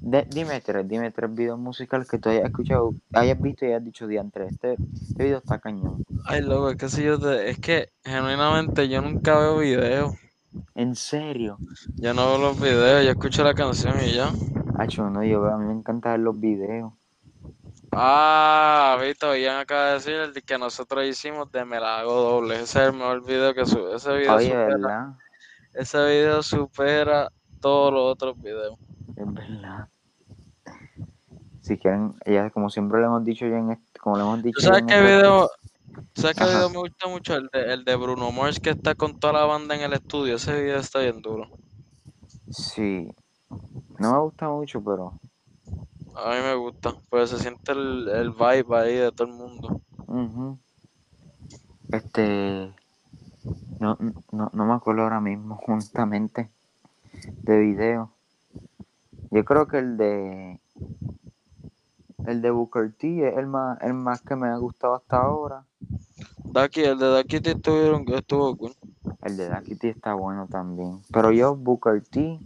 De- dime tres, dime tres videos musicales que tú hayas escuchado, hayas visto y hayas dicho diantre, este, este video está cañón. Ay, loco, es que si yo te- es que genuinamente yo nunca veo videos. En serio. Yo no veo los videos, yo escucho la canción y ya. Hacho, no, yo, a mí me encanta ver los videos. Ah, Vito, Ian acaba de decir el que nosotros hicimos de Me la hago doble. Ese es el mejor video que sube. Ese video Oye, supera, ¿verdad? ese video supera todos los otros videos. Es verdad. Si quieren, ya como siempre le hemos dicho ya en este, como le hemos dicho ¿Tú sabes qué video? ¿tú ¿Sabes qué video me gusta mucho? El de, el de Bruno Mars que está con toda la banda en el estudio. Ese video está bien duro. Sí. No me gusta mucho, pero. A mí me gusta, pues se siente el, el vibe ahí de todo el mundo. ujú. Este. No, no, no me acuerdo ahora mismo, justamente. De video. Yo creo que el de. El de Booker T es el más, el más que me ha gustado hasta ahora. Daki, el de Daki te estuvieron, estuvo cool. El de Ducky T está bueno también. Pero yo, Booker T.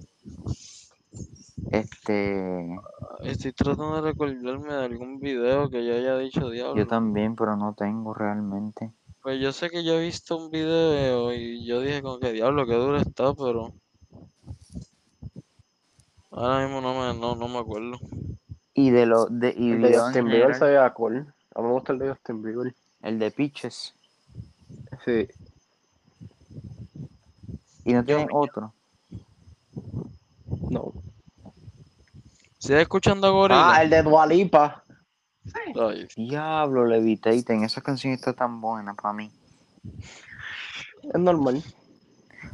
Este. Estoy tratando de recordarme de algún video que yo haya dicho diablo. Yo también, pero no tengo realmente. Pues yo sé que yo he visto un video y yo dije como que diablo, que duro está, pero ahora mismo no me, no, no me acuerdo. Y de lo de y El de Justin Bieber se general, veía cool. A mí me gusta el de Justin Bieber. el de Peaches. Sí. Y no tiene otro. No. ¿Sigues escuchando Gorilla? Ah, el de Dualipa. Ay, Diablo, Levitating. Esa canción está tan buena para mí. Es normal.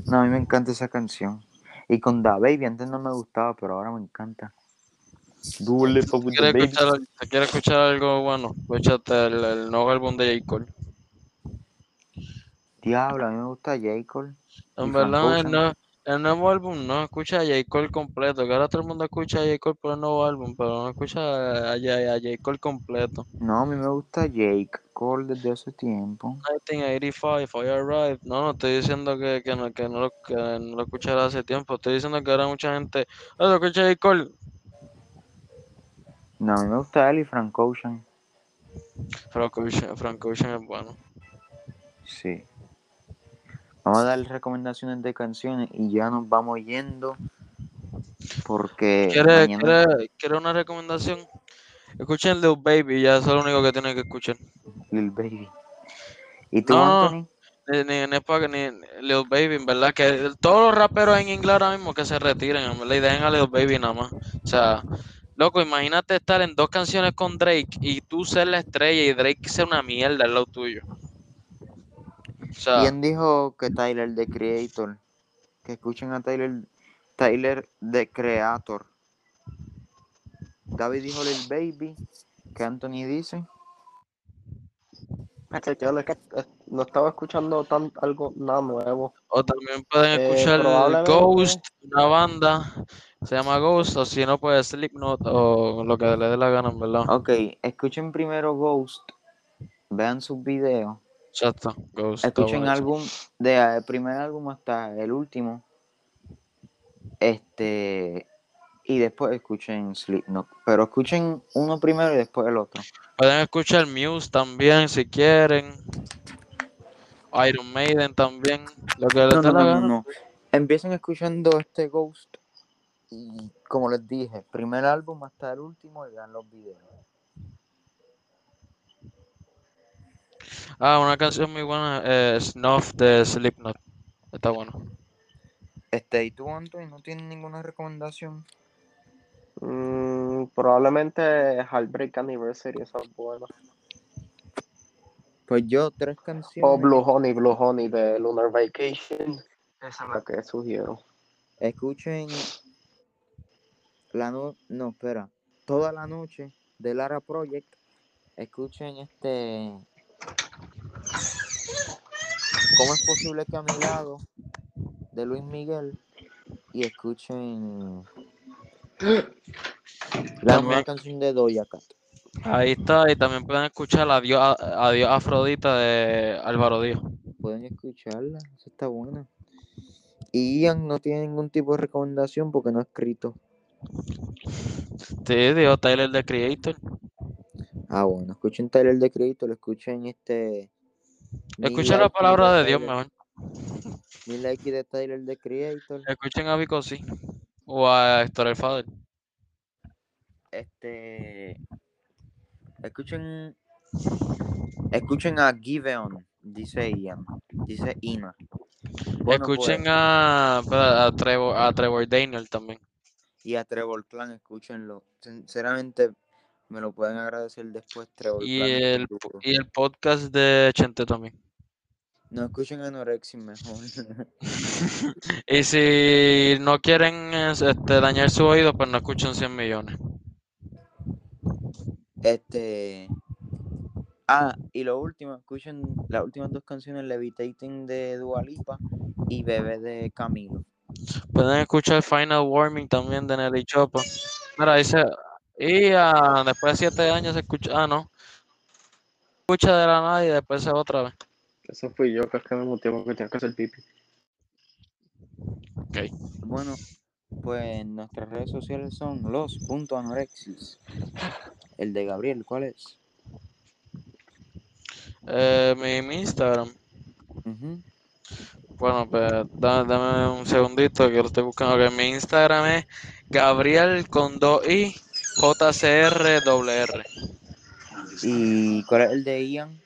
No, a mí me encanta esa canción. Y con Da Baby antes no me gustaba, pero ahora me encanta. With the ¿Quieres baby. escuchar, te quieres escuchar algo bueno? Escúchate el, el nuevo álbum de J. Cole. Diablo, a mí me gusta J. Cole. En verdad, el, nue- el nuevo álbum no escucha a J. Cole completo, que ahora todo el mundo escucha a J. Cole por el nuevo álbum, pero no escucha a, a, a J. Cole completo. No, a mí me gusta Jake Cole desde hace tiempo. 1985, I arrived. No, no estoy diciendo que, que, no, que, no lo, que no lo escuchara hace tiempo. Estoy diciendo que ahora mucha gente. "Ah, ¿lo escucha J. Cole? No, a mí me gusta él y Frank Ocean. Frank Ocean, Frank Ocean es bueno. Sí. Vamos a dar recomendaciones de canciones y ya nos vamos yendo. Porque ¿Quieres, mañana ¿quieres, ¿Quieres una recomendación? Escuchen Lil Baby, ya eso es lo único que tienen que escuchar. Lil Baby. ¿Y tú, No, Anthony? Ni, ni, ni, ni Lil Baby, en verdad, que todos los raperos en inglés ahora mismo que se retiren, en verdad, y dejen a Lil Baby nada más. O sea, loco, imagínate estar en dos canciones con Drake y tú ser la estrella y Drake ser una mierda al lado tuyo. O sea, ¿Quién dijo que Tyler de Creator? Que escuchen a Tyler, Tyler de Creator. David dijo Lil Baby. Que Anthony dice. Es que yo es que, eh, no estaba escuchando tan, algo, nada nuevo. o también pueden Eh, escuchar Ghost, una banda, se llama Ghost, o si no, pues Slipknot, o lo que le dé la gana, en verdad. Ok, escuchen primero Ghost. Vean sus videos. Exacto, Ghost. Escuchen álbum, de el primer álbum hasta el último. Este. Y después escuchen Slipknot. Pero escuchen uno primero y después el otro. Pueden escuchar Muse también si quieren. Iron Maiden también. Lo que No, no, no, no. Empiecen escuchando este Ghost. Y como les dije, primer álbum hasta el último y vean los videos. Ah, una canción muy buena, eh, Snuff de Slipknot. Está bueno. Este, ¿y tú, Anthony, no tienes ninguna recomendación? Mm, probablemente Heartbreak Anniversary, esa es buena. Pues yo, tres canciones. O Blue Honey, Blue Honey de Lunar Vacation. Esa es la que sugiero. Escuchen la no, no, espera, toda la noche de Lara Project. Escuchen este. ¿Cómo es posible que a mi lado? De Luis Miguel. Y escuchen la También- nueva canción de Doja Cat. Ahí está, y también pueden escuchar Adiós, Adiós Afrodita de Álvaro Díaz. Pueden escucharla, eso está bueno. Y Ian no tiene ningún tipo de recomendación porque no ha escrito. Sí, dijo Tyler the Creator. Ah, bueno, escuchen Tyler de Creator, escuchen este. Escuchen la palabra de Dios mejor. Mil X de Tyler de Creator. Escuchen a Vico sí. O a Héctor el Fader. Este. Escuchen. Escuchen a Giveon, dice Ian. Dice Ina. Bueno, Escuchen pues, a, Trevor, a Trevor Daniel también. y a Trevor Clan, escúchenlo. Sinceramente, me lo pueden agradecer después, Trevor Y Clan. el, y el podcast de Chente también. No escuchen Anorexia mejor. Y si no quieren es- este, dañar su oído, pues no escuchen 100 millones. Este. Ah, y lo último, escuchen las últimas dos canciones, Levitating de Dua Lipa y Bebé de Camilo. Pueden escuchar Final Warming también de Nelly Chopa. Mira, dice. Y ah, después de 7 años se escucha. Ah, no. Escucha de la nada y después se otra vez. Eso fui yo, que es que me motivó porque tenía que hacer pipi. Ok. Bueno, pues nuestras redes sociales son los.anorexis. El de Gabriel, ¿cuál es? Eh, mi, mi Instagram. Ujú. Bueno, pues da- dame un segundito que lo estoy buscando. Que mi Instagram es Gabriel con 2i JCRWR. ¿Y cuál es el de Ian?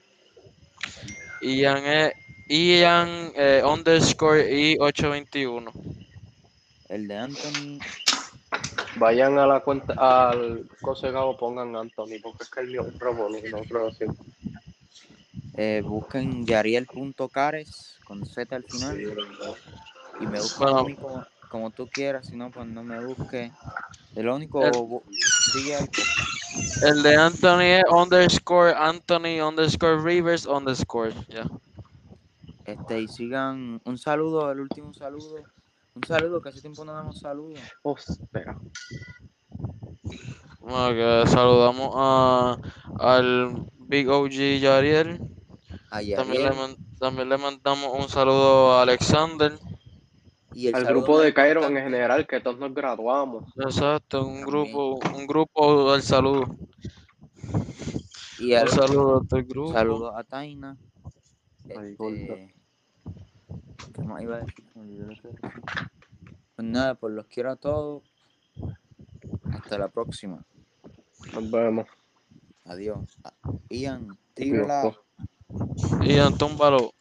Ian es Ian eh, underscore i821. El de Anthony. Vayan a la cuenta, al Cosegado, pongan Anthony, porque es que el mío es Ramón y no creo así. Eh, busquen yariel.cares con Z al final. Y me buscan Bueno. a mí como, como tú quieras, si no, pues no me busques. El único. El- Sigue al El de Anthony es underscore Anthony underscore Rivers underscore. Ya. Este, y sigan un saludo, el último saludo. Un saludo, que hace tiempo no damos saludos. Oh, espera. Bueno, que saludamos a, al Big OG Yariel. A También le, también le mandamos un saludo a Alexander. Y el Al grupo de Cairo en general, que todos nos graduamos. Exacto, un También. grupo, un grupo del saludo. Y al Un saludo a este grupo. saludo a Taina. Este. Pues nada, pues los quiero a todos. Hasta la próxima. Nos vemos. Adiós. Ian, tírala. Loco. Ian, túmbalo.